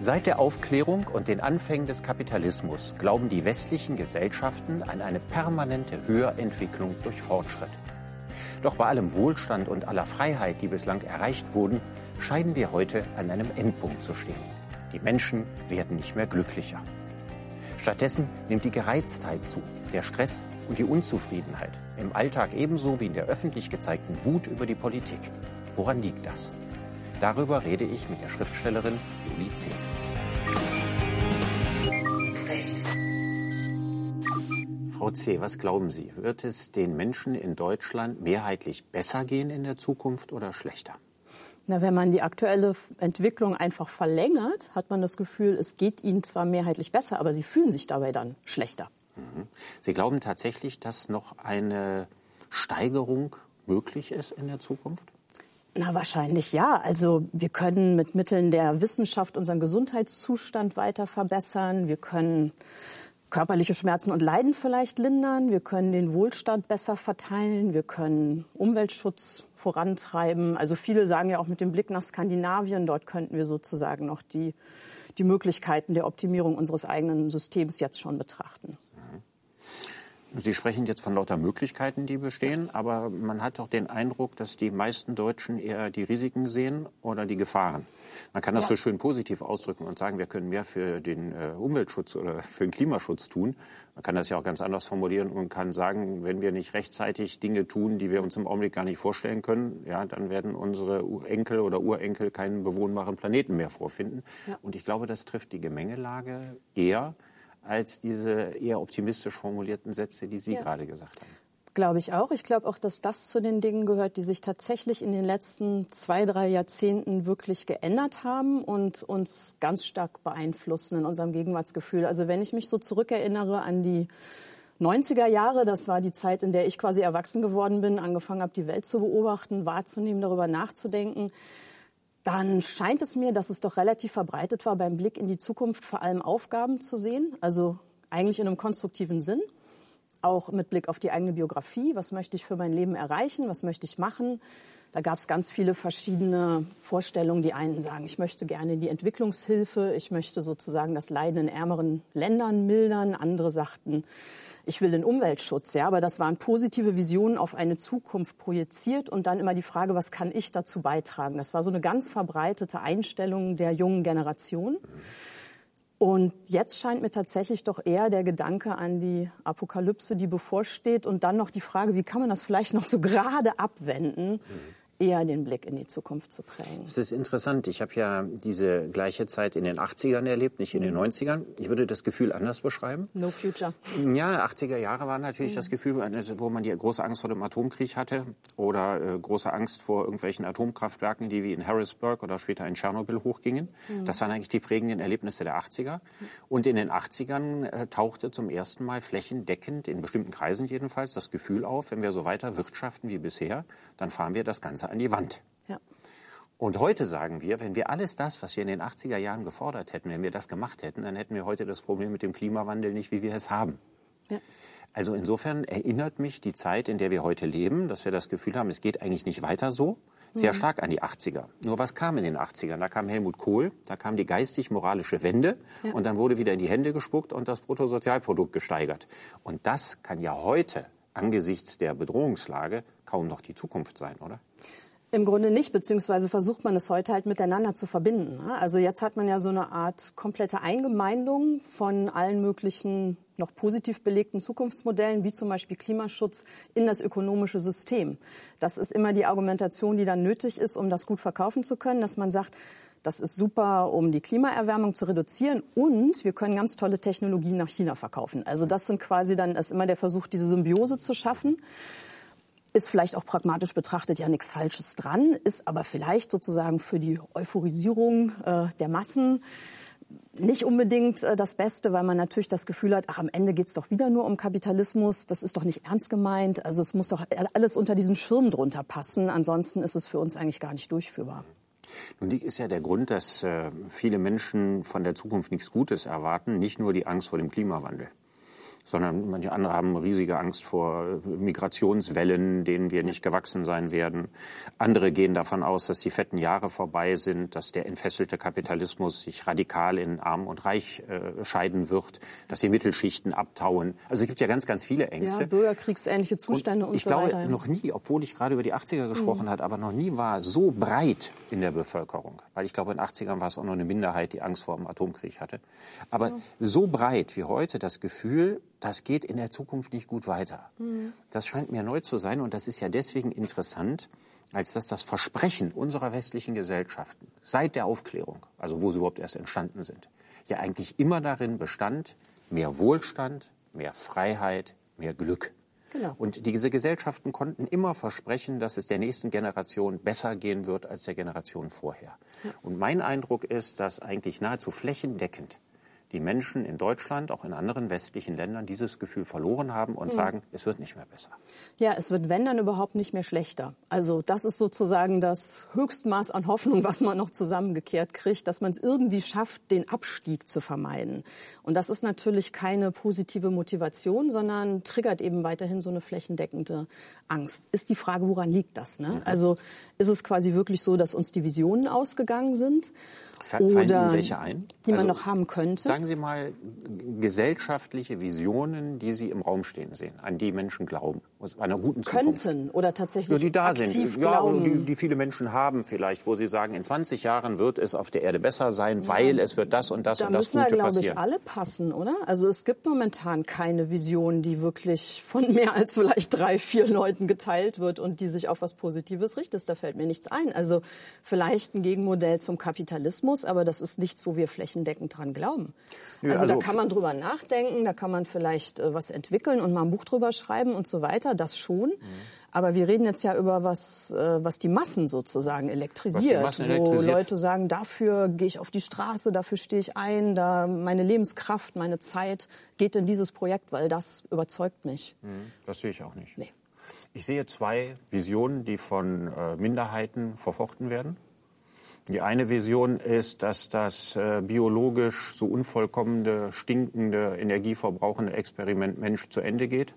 Seit der Aufklärung und den Anfängen des Kapitalismus glauben die westlichen Gesellschaften an eine permanente Höherentwicklung durch Fortschritt. Doch bei allem Wohlstand und aller Freiheit, die bislang erreicht wurden, scheinen wir heute an einem Endpunkt zu stehen. Die Menschen werden nicht mehr glücklicher. Stattdessen nimmt die Gereiztheit zu, der Stress und die Unzufriedenheit, im Alltag ebenso wie in der öffentlich gezeigten Wut über die Politik. Woran liegt das? Darüber rede ich mit der Schriftstellerin Juli C. Frau C., was glauben Sie? Wird es den Menschen in Deutschland mehrheitlich besser gehen in der Zukunft oder schlechter? Na, wenn man die aktuelle Entwicklung einfach verlängert, hat man das Gefühl, es geht ihnen zwar mehrheitlich besser, aber sie fühlen sich dabei dann schlechter. Mhm. Sie glauben tatsächlich, dass noch eine Steigerung möglich ist in der Zukunft? Na, wahrscheinlich ja. Also wir können mit Mitteln der Wissenschaft unseren Gesundheitszustand weiter verbessern. Wir können körperliche Schmerzen und Leiden vielleicht lindern. Wir können den Wohlstand besser verteilen. Wir können Umweltschutz vorantreiben. Also viele sagen ja auch mit dem Blick nach Skandinavien, dort könnten wir sozusagen noch die, die Möglichkeiten der Optimierung unseres eigenen Systems jetzt schon betrachten. Sie sprechen jetzt von lauter Möglichkeiten, die bestehen, aber man hat doch den Eindruck, dass die meisten Deutschen eher die Risiken sehen oder die Gefahren. Man kann das ja. so schön positiv ausdrücken und sagen, wir können mehr für den äh, Umweltschutz oder für den Klimaschutz tun. Man kann das ja auch ganz anders formulieren und kann sagen, wenn wir nicht rechtzeitig Dinge tun, die wir uns im Augenblick gar nicht vorstellen können, ja, dann werden unsere Enkel oder Urenkel keinen bewohnbaren Planeten mehr vorfinden. Ja. Und ich glaube, das trifft die Gemengelage eher als diese eher optimistisch formulierten Sätze, die Sie ja. gerade gesagt haben. Glaube ich auch. Ich glaube auch, dass das zu den Dingen gehört, die sich tatsächlich in den letzten zwei, drei Jahrzehnten wirklich geändert haben und uns ganz stark beeinflussen in unserem Gegenwartsgefühl. Also wenn ich mich so zurückerinnere an die 90er Jahre, das war die Zeit, in der ich quasi erwachsen geworden bin, angefangen habe, die Welt zu beobachten, wahrzunehmen, darüber nachzudenken, dann scheint es mir, dass es doch relativ verbreitet war, beim Blick in die Zukunft vor allem Aufgaben zu sehen, also eigentlich in einem konstruktiven Sinn auch mit Blick auf die eigene Biografie. Was möchte ich für mein Leben erreichen? Was möchte ich machen? Da gab es ganz viele verschiedene Vorstellungen. Die einen sagen, ich möchte gerne die Entwicklungshilfe, ich möchte sozusagen das Leiden in ärmeren Ländern mildern. Andere sagten, ich will den Umweltschutz. Ja, aber das waren positive Visionen auf eine Zukunft projiziert und dann immer die Frage, was kann ich dazu beitragen? Das war so eine ganz verbreitete Einstellung der jungen Generation. Und jetzt scheint mir tatsächlich doch eher der Gedanke an die Apokalypse, die bevorsteht und dann noch die Frage, wie kann man das vielleicht noch so gerade abwenden? Mhm eher den Blick in die Zukunft zu prägen. Es ist interessant. Ich habe ja diese gleiche Zeit in den 80ern erlebt, nicht in den 90ern. Mhm. Ich würde das Gefühl anders beschreiben. No future. Ja, 80er Jahre waren natürlich mhm. das Gefühl, wo man die große Angst vor dem Atomkrieg hatte oder äh, große Angst vor irgendwelchen Atomkraftwerken, die wie in Harrisburg oder später in Tschernobyl hochgingen. Mhm. Das waren eigentlich die prägenden Erlebnisse der 80er. Und in den 80ern äh, tauchte zum ersten Mal flächendeckend, in bestimmten Kreisen jedenfalls, das Gefühl auf, wenn wir so weiter wirtschaften wie bisher, dann fahren wir das Ganze an die Wand. Ja. Und heute sagen wir, wenn wir alles das, was wir in den 80er Jahren gefordert hätten, wenn wir das gemacht hätten, dann hätten wir heute das Problem mit dem Klimawandel nicht, wie wir es haben. Ja. Also insofern erinnert mich die Zeit, in der wir heute leben, dass wir das Gefühl haben, es geht eigentlich nicht weiter so, sehr mhm. stark an die 80er. Nur was kam in den 80ern? Da kam Helmut Kohl, da kam die geistig-moralische Wende ja. und dann wurde wieder in die Hände gespuckt und das Bruttosozialprodukt gesteigert. Und das kann ja heute angesichts der Bedrohungslage kaum noch die Zukunft sein, oder? Im Grunde nicht, beziehungsweise versucht man es heute halt miteinander zu verbinden. Ne? Also jetzt hat man ja so eine Art komplette Eingemeindung von allen möglichen noch positiv belegten Zukunftsmodellen, wie zum Beispiel Klimaschutz, in das ökonomische System. Das ist immer die Argumentation, die dann nötig ist, um das gut verkaufen zu können, dass man sagt, das ist super, um die Klimaerwärmung zu reduzieren und wir können ganz tolle Technologien nach China verkaufen. Also das sind quasi dann ist immer der Versuch, diese Symbiose zu schaffen ist vielleicht auch pragmatisch betrachtet ja nichts Falsches dran, ist aber vielleicht sozusagen für die Euphorisierung äh, der Massen nicht unbedingt äh, das Beste, weil man natürlich das Gefühl hat, ach, am Ende geht's doch wieder nur um Kapitalismus, das ist doch nicht ernst gemeint, also es muss doch alles unter diesen Schirm drunter passen, ansonsten ist es für uns eigentlich gar nicht durchführbar. Nun ist ja der Grund, dass äh, viele Menschen von der Zukunft nichts Gutes erwarten, nicht nur die Angst vor dem Klimawandel sondern manche andere haben riesige Angst vor Migrationswellen, denen wir nicht gewachsen sein werden. Andere gehen davon aus, dass die fetten Jahre vorbei sind, dass der entfesselte Kapitalismus sich radikal in Arm und Reich äh, scheiden wird, dass die Mittelschichten abtauen. Also es gibt ja ganz, ganz viele Ängste. Ja, bürgerkriegsähnliche Zustände und, und ich so glaube, weiter. noch nie, obwohl ich gerade über die 80er gesprochen mhm. habe, aber noch nie war so breit in der Bevölkerung, weil ich glaube, in den 80ern war es auch noch eine Minderheit, die Angst vor dem Atomkrieg hatte. Aber ja. so breit wie heute das Gefühl, das geht in der Zukunft nicht gut weiter. Mhm. Das scheint mir neu zu sein und das ist ja deswegen interessant, als dass das Versprechen unserer westlichen Gesellschaften seit der Aufklärung, also wo sie überhaupt erst entstanden sind, ja eigentlich immer darin bestand, mehr Wohlstand, mehr Freiheit, mehr Glück. Genau. Und diese Gesellschaften konnten immer versprechen, dass es der nächsten Generation besser gehen wird als der Generation vorher. Ja. Und mein Eindruck ist, dass eigentlich nahezu flächendeckend die Menschen in Deutschland, auch in anderen westlichen Ländern, dieses Gefühl verloren haben und mhm. sagen, es wird nicht mehr besser. Ja, es wird, wenn dann überhaupt nicht mehr schlechter. Also das ist sozusagen das Höchstmaß an Hoffnung, was man noch zusammengekehrt kriegt, dass man es irgendwie schafft, den Abstieg zu vermeiden. Und das ist natürlich keine positive Motivation, sondern triggert eben weiterhin so eine flächendeckende Angst. Ist die Frage, woran liegt das? Ne? Mhm. Also ist es quasi wirklich so, dass uns die Visionen ausgegangen sind? Oder welche ein? die man also, noch haben könnte. Sagen Sie mal gesellschaftliche Visionen, die Sie im Raum stehen sehen, an die Menschen glauben, aus einer guten Zukunft. Könnten oder tatsächlich ja, die da aktiv sind. Ja, die, die, viele Menschen haben vielleicht, wo sie sagen, in 20 Jahren wird es auf der Erde besser sein, ja, weil es wird das und das da und das Gute passieren. Da müssen wir, glaube ich, alle passen, oder? Also es gibt momentan keine Vision, die wirklich von mehr als vielleicht drei, vier Leuten geteilt wird und die sich auf was Positives richtet. Da fällt mir nichts ein. Also vielleicht ein Gegenmodell zum Kapitalismus, aber das ist nichts, wo wir flächendeckend dran glauben. Ja, also, also, da kann man drüber nachdenken, da kann man vielleicht äh, was entwickeln und mal ein Buch drüber schreiben und so weiter, das schon. Mhm. Aber wir reden jetzt ja über was, äh, was die Massen sozusagen elektrisiert, Massen elektrisiert. wo Leute sagen, dafür gehe ich auf die Straße, dafür stehe ich ein, da meine Lebenskraft, meine Zeit geht in dieses Projekt, weil das überzeugt mich. Mhm. Das sehe ich auch nicht. Nee. Ich sehe zwei Visionen, die von äh, Minderheiten verfochten werden. Die eine Vision ist, dass das äh, biologisch so unvollkommene, stinkende, energieverbrauchende Experiment Mensch zu Ende geht.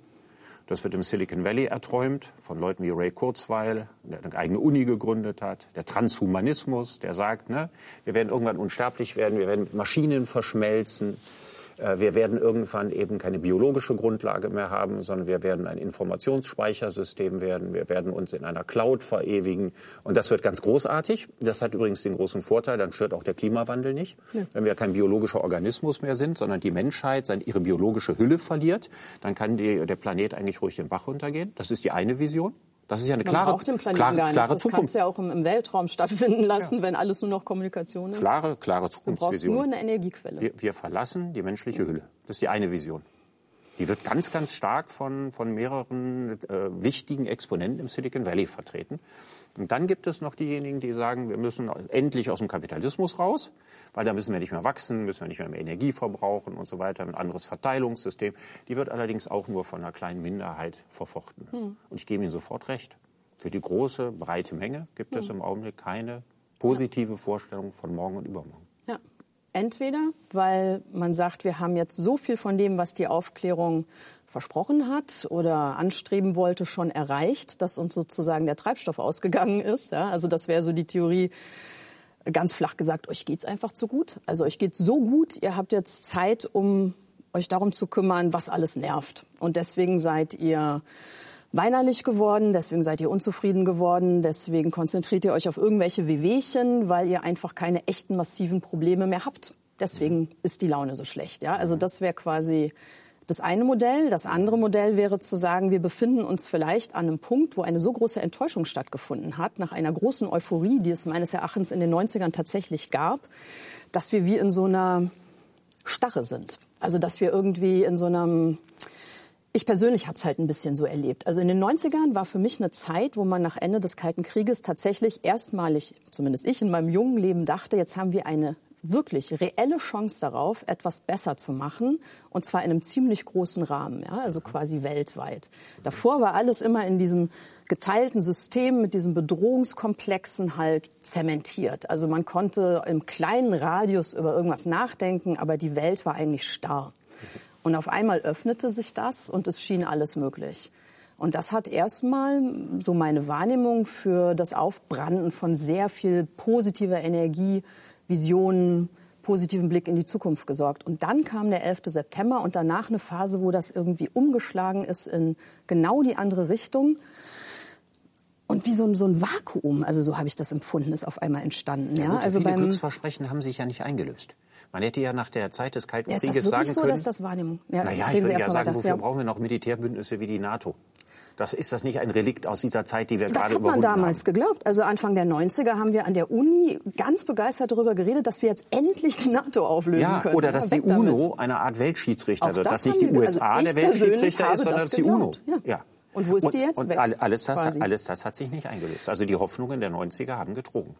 Das wird im Silicon Valley erträumt von Leuten wie Ray Kurzweil, der eine eigene Uni gegründet hat. Der Transhumanismus, der sagt, ne, wir werden irgendwann unsterblich werden, wir werden mit Maschinen verschmelzen. Äh, wir werden irgendwann eben keine biologische Grundlage mehr haben, sondern wir werden ein Informationsspeichersystem werden. Wir werden uns in einer Cloud verewigen. Und das wird ganz großartig. Das hat übrigens den großen Vorteil, dann stört auch der Klimawandel nicht. Ja. Wenn wir kein biologischer Organismus mehr sind, sondern die Menschheit seine, ihre biologische Hülle verliert, dann kann die, der Planet eigentlich ruhig den Bach runtergehen. Das ist die eine Vision. Das ist ja eine Man klare, den Planeten klare, gar nicht. klare das Zukunft. kannst du ja auch im, im Weltraum stattfinden lassen, ja. wenn alles nur noch Kommunikation ist. Klare, klare Zukunftsvision. Du brauchst nur eine Energiequelle. Wir, wir verlassen die menschliche Hülle. Das ist die eine Vision. Die wird ganz, ganz stark von, von mehreren äh, wichtigen Exponenten im Silicon Valley vertreten. Und dann gibt es noch diejenigen, die sagen, wir müssen endlich aus dem Kapitalismus raus, weil da müssen wir nicht mehr wachsen, müssen wir nicht mehr, mehr Energie verbrauchen und so weiter, ein anderes Verteilungssystem. Die wird allerdings auch nur von einer kleinen Minderheit verfochten. Hm. Und ich gebe Ihnen sofort recht. Für die große, breite Menge gibt hm. es im Augenblick keine positive Vorstellung von morgen und übermorgen. Ja. Entweder, weil man sagt, wir haben jetzt so viel von dem, was die Aufklärung versprochen hat oder anstreben wollte, schon erreicht, dass uns sozusagen der Treibstoff ausgegangen ist. Ja, also das wäre so die Theorie, ganz flach gesagt, euch geht's einfach zu gut. Also euch geht's so gut, ihr habt jetzt Zeit, um euch darum zu kümmern, was alles nervt. Und deswegen seid ihr weinerlich geworden, deswegen seid ihr unzufrieden geworden, deswegen konzentriert ihr euch auf irgendwelche Wehwehchen, weil ihr einfach keine echten massiven Probleme mehr habt. Deswegen ist die Laune so schlecht. Ja, also das wäre quasi das eine Modell. Das andere Modell wäre zu sagen, wir befinden uns vielleicht an einem Punkt, wo eine so große Enttäuschung stattgefunden hat, nach einer großen Euphorie, die es meines Erachtens in den 90ern tatsächlich gab, dass wir wie in so einer Starre sind. Also dass wir irgendwie in so einem ich persönlich habe es halt ein bisschen so erlebt. Also in den 90ern war für mich eine Zeit, wo man nach Ende des Kalten Krieges tatsächlich erstmalig, zumindest ich in meinem jungen Leben dachte, jetzt haben wir eine wirklich reelle Chance darauf, etwas besser zu machen, und zwar in einem ziemlich großen Rahmen, ja, also quasi weltweit. Davor war alles immer in diesem geteilten System mit diesen Bedrohungskomplexen halt zementiert. Also man konnte im kleinen Radius über irgendwas nachdenken, aber die Welt war eigentlich starr. Und auf einmal öffnete sich das und es schien alles möglich. Und das hat erstmal so meine Wahrnehmung für das Aufbranden von sehr viel positiver Energie, Visionen, positiven Blick in die Zukunft gesorgt. Und dann kam der 11. September und danach eine Phase, wo das irgendwie umgeschlagen ist in genau die andere Richtung. Und wie so ein, so ein Vakuum, also so habe ich das empfunden, ist auf einmal entstanden. Ja, ja gut, also viele beim Glücksversprechen haben sich ja nicht eingelöst. Man hätte ja nach der Zeit des Kalten ja, Krieges ist das sagen so, können. Dass das Wahrnehmung. Ja, naja, ich würde ja sagen, weiter. wofür ja. brauchen wir noch Militärbündnisse wie die NATO? Das ist das nicht ein Relikt aus dieser Zeit, die wir das gerade überwunden haben? Das hat man damals haben? geglaubt. Also Anfang der 90er haben wir an der Uni ganz begeistert darüber geredet, dass wir jetzt endlich die NATO auflösen ja, können. Oder dass die damit. UNO eine Art Weltschiedsrichter wird. Das dass nicht die wir, USA also der Weltschiedsrichter ist, sondern dass die UNO. Ja. ja. Und wo ist und, die jetzt? Und Weg, alles, das, alles das hat sich nicht eingelöst. Also die Hoffnungen der 90er haben getrogen.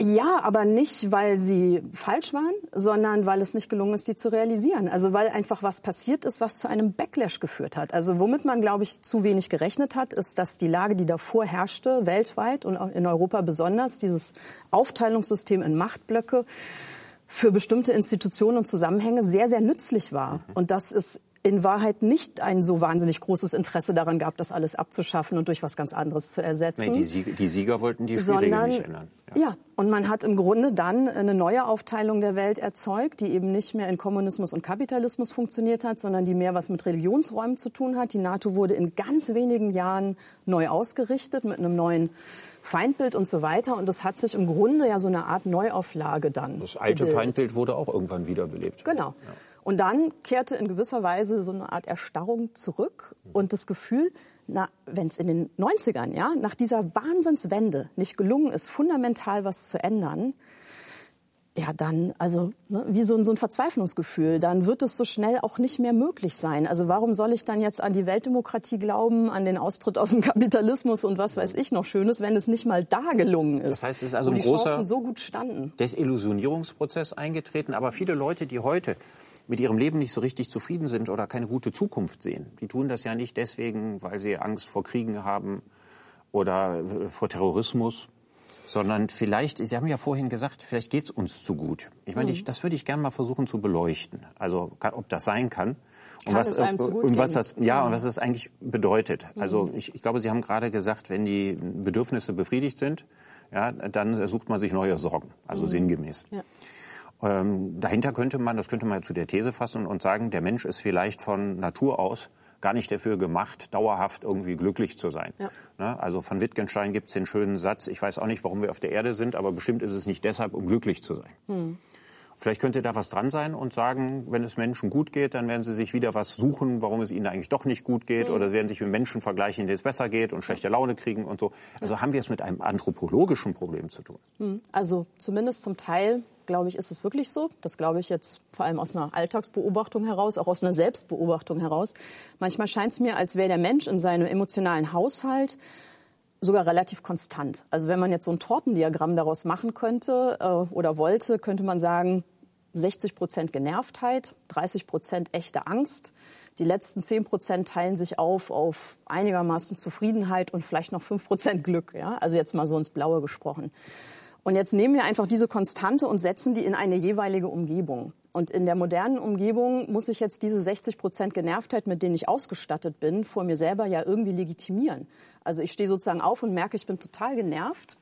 Ja, aber nicht, weil sie falsch waren, sondern weil es nicht gelungen ist, die zu realisieren. Also weil einfach was passiert ist, was zu einem Backlash geführt hat. Also womit man, glaube ich, zu wenig gerechnet hat, ist, dass die Lage, die davor herrschte, weltweit und auch in Europa besonders, dieses Aufteilungssystem in Machtblöcke, für bestimmte Institutionen und Zusammenhänge sehr, sehr nützlich war. Und das ist in Wahrheit nicht ein so wahnsinnig großes Interesse daran gab, das alles abzuschaffen und durch was ganz anderes zu ersetzen. Nee, die, Sieger, die Sieger wollten die Spielregeln nicht ändern. Ja. ja, und man hat im Grunde dann eine neue Aufteilung der Welt erzeugt, die eben nicht mehr in Kommunismus und Kapitalismus funktioniert hat, sondern die mehr was mit Religionsräumen zu tun hat. Die NATO wurde in ganz wenigen Jahren neu ausgerichtet mit einem neuen Feindbild und so weiter. Und das hat sich im Grunde ja so eine Art Neuauflage dann. Das alte gebildet. Feindbild wurde auch irgendwann wiederbelebt. Genau. Ja. Und dann kehrte in gewisser Weise so eine Art Erstarrung zurück und das Gefühl, wenn es in den 90ern, ja, nach dieser Wahnsinnswende nicht gelungen ist, fundamental was zu ändern, ja, dann, also ne, wie so ein, so ein Verzweiflungsgefühl, dann wird es so schnell auch nicht mehr möglich sein. Also warum soll ich dann jetzt an die Weltdemokratie glauben, an den Austritt aus dem Kapitalismus und was weiß ich noch Schönes, wenn es nicht mal da gelungen ist? Das heißt, es ist also ein die großer Chancen so gut standen. Desillusionierungsprozess eingetreten. Aber viele Leute, die heute mit ihrem Leben nicht so richtig zufrieden sind oder keine gute Zukunft sehen. Die tun das ja nicht deswegen, weil sie Angst vor Kriegen haben oder vor Terrorismus, sondern vielleicht, Sie haben ja vorhin gesagt, vielleicht geht's uns zu gut. Ich meine, ich, das würde ich gerne mal versuchen zu beleuchten. Also ob das sein kann. Kann und was, gut und was das, ja, und was das eigentlich bedeutet. Also ich, ich glaube, Sie haben gerade gesagt, wenn die Bedürfnisse befriedigt sind, ja, dann sucht man sich neue Sorgen, also sinngemäß. Ja. Ähm, dahinter könnte man, das könnte man zu der These fassen und sagen, der Mensch ist vielleicht von Natur aus gar nicht dafür gemacht, dauerhaft irgendwie glücklich zu sein. Ja. Ne? Also von Wittgenstein gibt es den schönen Satz, ich weiß auch nicht, warum wir auf der Erde sind, aber bestimmt ist es nicht deshalb, um glücklich zu sein. Vielleicht könnte da was dran sein und sagen, wenn es Menschen gut geht, dann werden sie sich wieder was suchen, warum es ihnen eigentlich doch nicht gut geht. Oder sie werden sich mit Menschen vergleichen, denen es besser geht und schlechte Laune kriegen und so. Also haben wir es mit einem anthropologischen Problem zu tun. Also zumindest zum Teil, glaube ich, ist es wirklich so. Das glaube ich jetzt vor allem aus einer Alltagsbeobachtung heraus, auch aus einer Selbstbeobachtung heraus. Manchmal scheint es mir, als wäre der Mensch in seinem emotionalen Haushalt sogar relativ konstant. Also wenn man jetzt so ein Tortendiagramm daraus machen könnte äh, oder wollte, könnte man sagen, 60 Prozent Genervtheit, 30 Prozent echte Angst. Die letzten 10 Prozent teilen sich auf auf einigermaßen Zufriedenheit und vielleicht noch 5 Prozent Glück. Ja? Also jetzt mal so ins Blaue gesprochen. Und jetzt nehmen wir einfach diese Konstante und setzen die in eine jeweilige Umgebung. Und in der modernen Umgebung muss ich jetzt diese 60 Prozent Genervtheit, mit denen ich ausgestattet bin, vor mir selber ja irgendwie legitimieren. Also ich stehe sozusagen auf und merke, ich bin total genervt.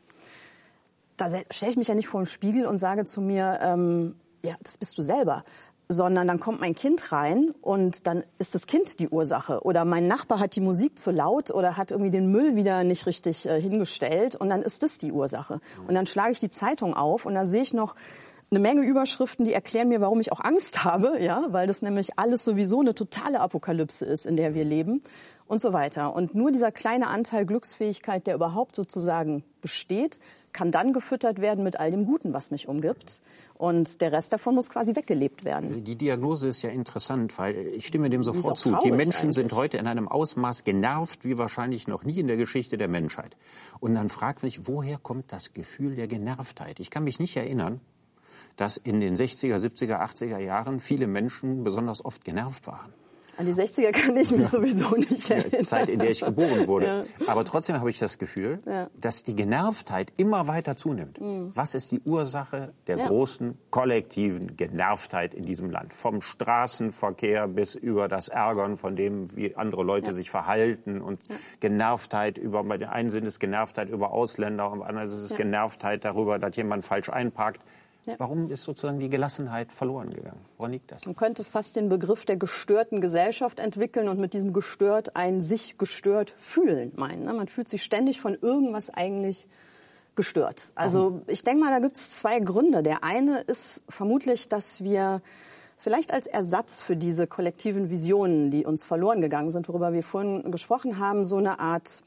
Da stelle ich mich ja nicht vor den Spiegel und sage zu mir, ähm, ja, das bist du selber. Sondern dann kommt mein Kind rein und dann ist das Kind die Ursache. Oder mein Nachbar hat die Musik zu laut oder hat irgendwie den Müll wieder nicht richtig äh, hingestellt und dann ist das die Ursache. Und dann schlage ich die Zeitung auf und da sehe ich noch eine Menge Überschriften, die erklären mir, warum ich auch Angst habe, ja, weil das nämlich alles sowieso eine totale Apokalypse ist, in der wir leben und so weiter. Und nur dieser kleine Anteil Glücksfähigkeit, der überhaupt sozusagen besteht, kann dann gefüttert werden mit all dem Guten, was mich umgibt. Und der Rest davon muss quasi weggelebt werden. Die Diagnose ist ja interessant, weil ich stimme dem sofort zu. Die Menschen sind eigentlich. heute in einem Ausmaß genervt wie wahrscheinlich noch nie in der Geschichte der Menschheit. Und dann fragt mich, woher kommt das Gefühl der Genervtheit? Ich kann mich nicht erinnern, dass in den 60er, 70er, 80er Jahren viele Menschen besonders oft genervt waren. An die 60er kann ich mich ja. sowieso nicht erinnern. Zeit, in der ich geboren wurde. Ja. Aber trotzdem habe ich das Gefühl, ja. dass die Genervtheit immer weiter zunimmt. Mhm. Was ist die Ursache der großen kollektiven Genervtheit in diesem Land? Vom Straßenverkehr bis über das Ärgern von dem, wie andere Leute sich verhalten und Genervtheit über, bei den einen sind es Genervtheit über Ausländer und anderen ist es Genervtheit darüber, dass jemand falsch einparkt. Ja. Warum ist sozusagen die Gelassenheit verloren gegangen? Woran liegt das? Man könnte fast den Begriff der gestörten Gesellschaft entwickeln und mit diesem gestört ein sich gestört fühlen meinen. Ne? Man fühlt sich ständig von irgendwas eigentlich gestört. Also ich denke mal, da gibt es zwei Gründe. Der eine ist vermutlich, dass wir vielleicht als Ersatz für diese kollektiven Visionen, die uns verloren gegangen sind, worüber wir vorhin gesprochen haben, so eine Art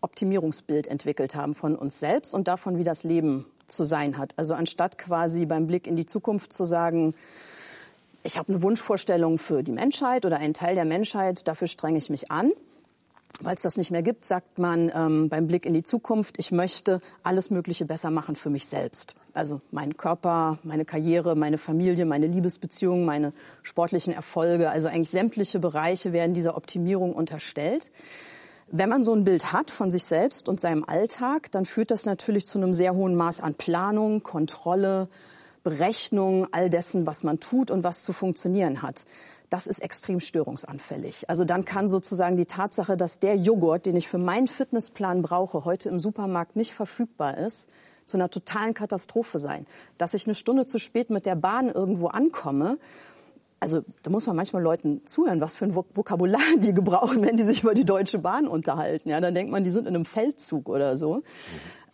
Optimierungsbild entwickelt haben von uns selbst und davon, wie das Leben zu sein hat. Also anstatt quasi beim Blick in die Zukunft zu sagen, ich habe eine Wunschvorstellung für die Menschheit oder einen Teil der Menschheit, dafür strenge ich mich an. Weil es das nicht mehr gibt, sagt man ähm, beim Blick in die Zukunft, ich möchte alles Mögliche besser machen für mich selbst. Also meinen Körper, meine Karriere, meine Familie, meine Liebesbeziehungen, meine sportlichen Erfolge. Also eigentlich sämtliche Bereiche werden dieser Optimierung unterstellt. Wenn man so ein Bild hat von sich selbst und seinem Alltag, dann führt das natürlich zu einem sehr hohen Maß an Planung, Kontrolle, Berechnung all dessen, was man tut und was zu funktionieren hat. Das ist extrem störungsanfällig. Also dann kann sozusagen die Tatsache, dass der Joghurt, den ich für meinen Fitnessplan brauche, heute im Supermarkt nicht verfügbar ist, zu einer totalen Katastrophe sein. Dass ich eine Stunde zu spät mit der Bahn irgendwo ankomme also da muss man manchmal Leuten zuhören, was für ein Vokabular die gebrauchen, wenn die sich über die Deutsche Bahn unterhalten. Ja, dann denkt man, die sind in einem Feldzug oder so.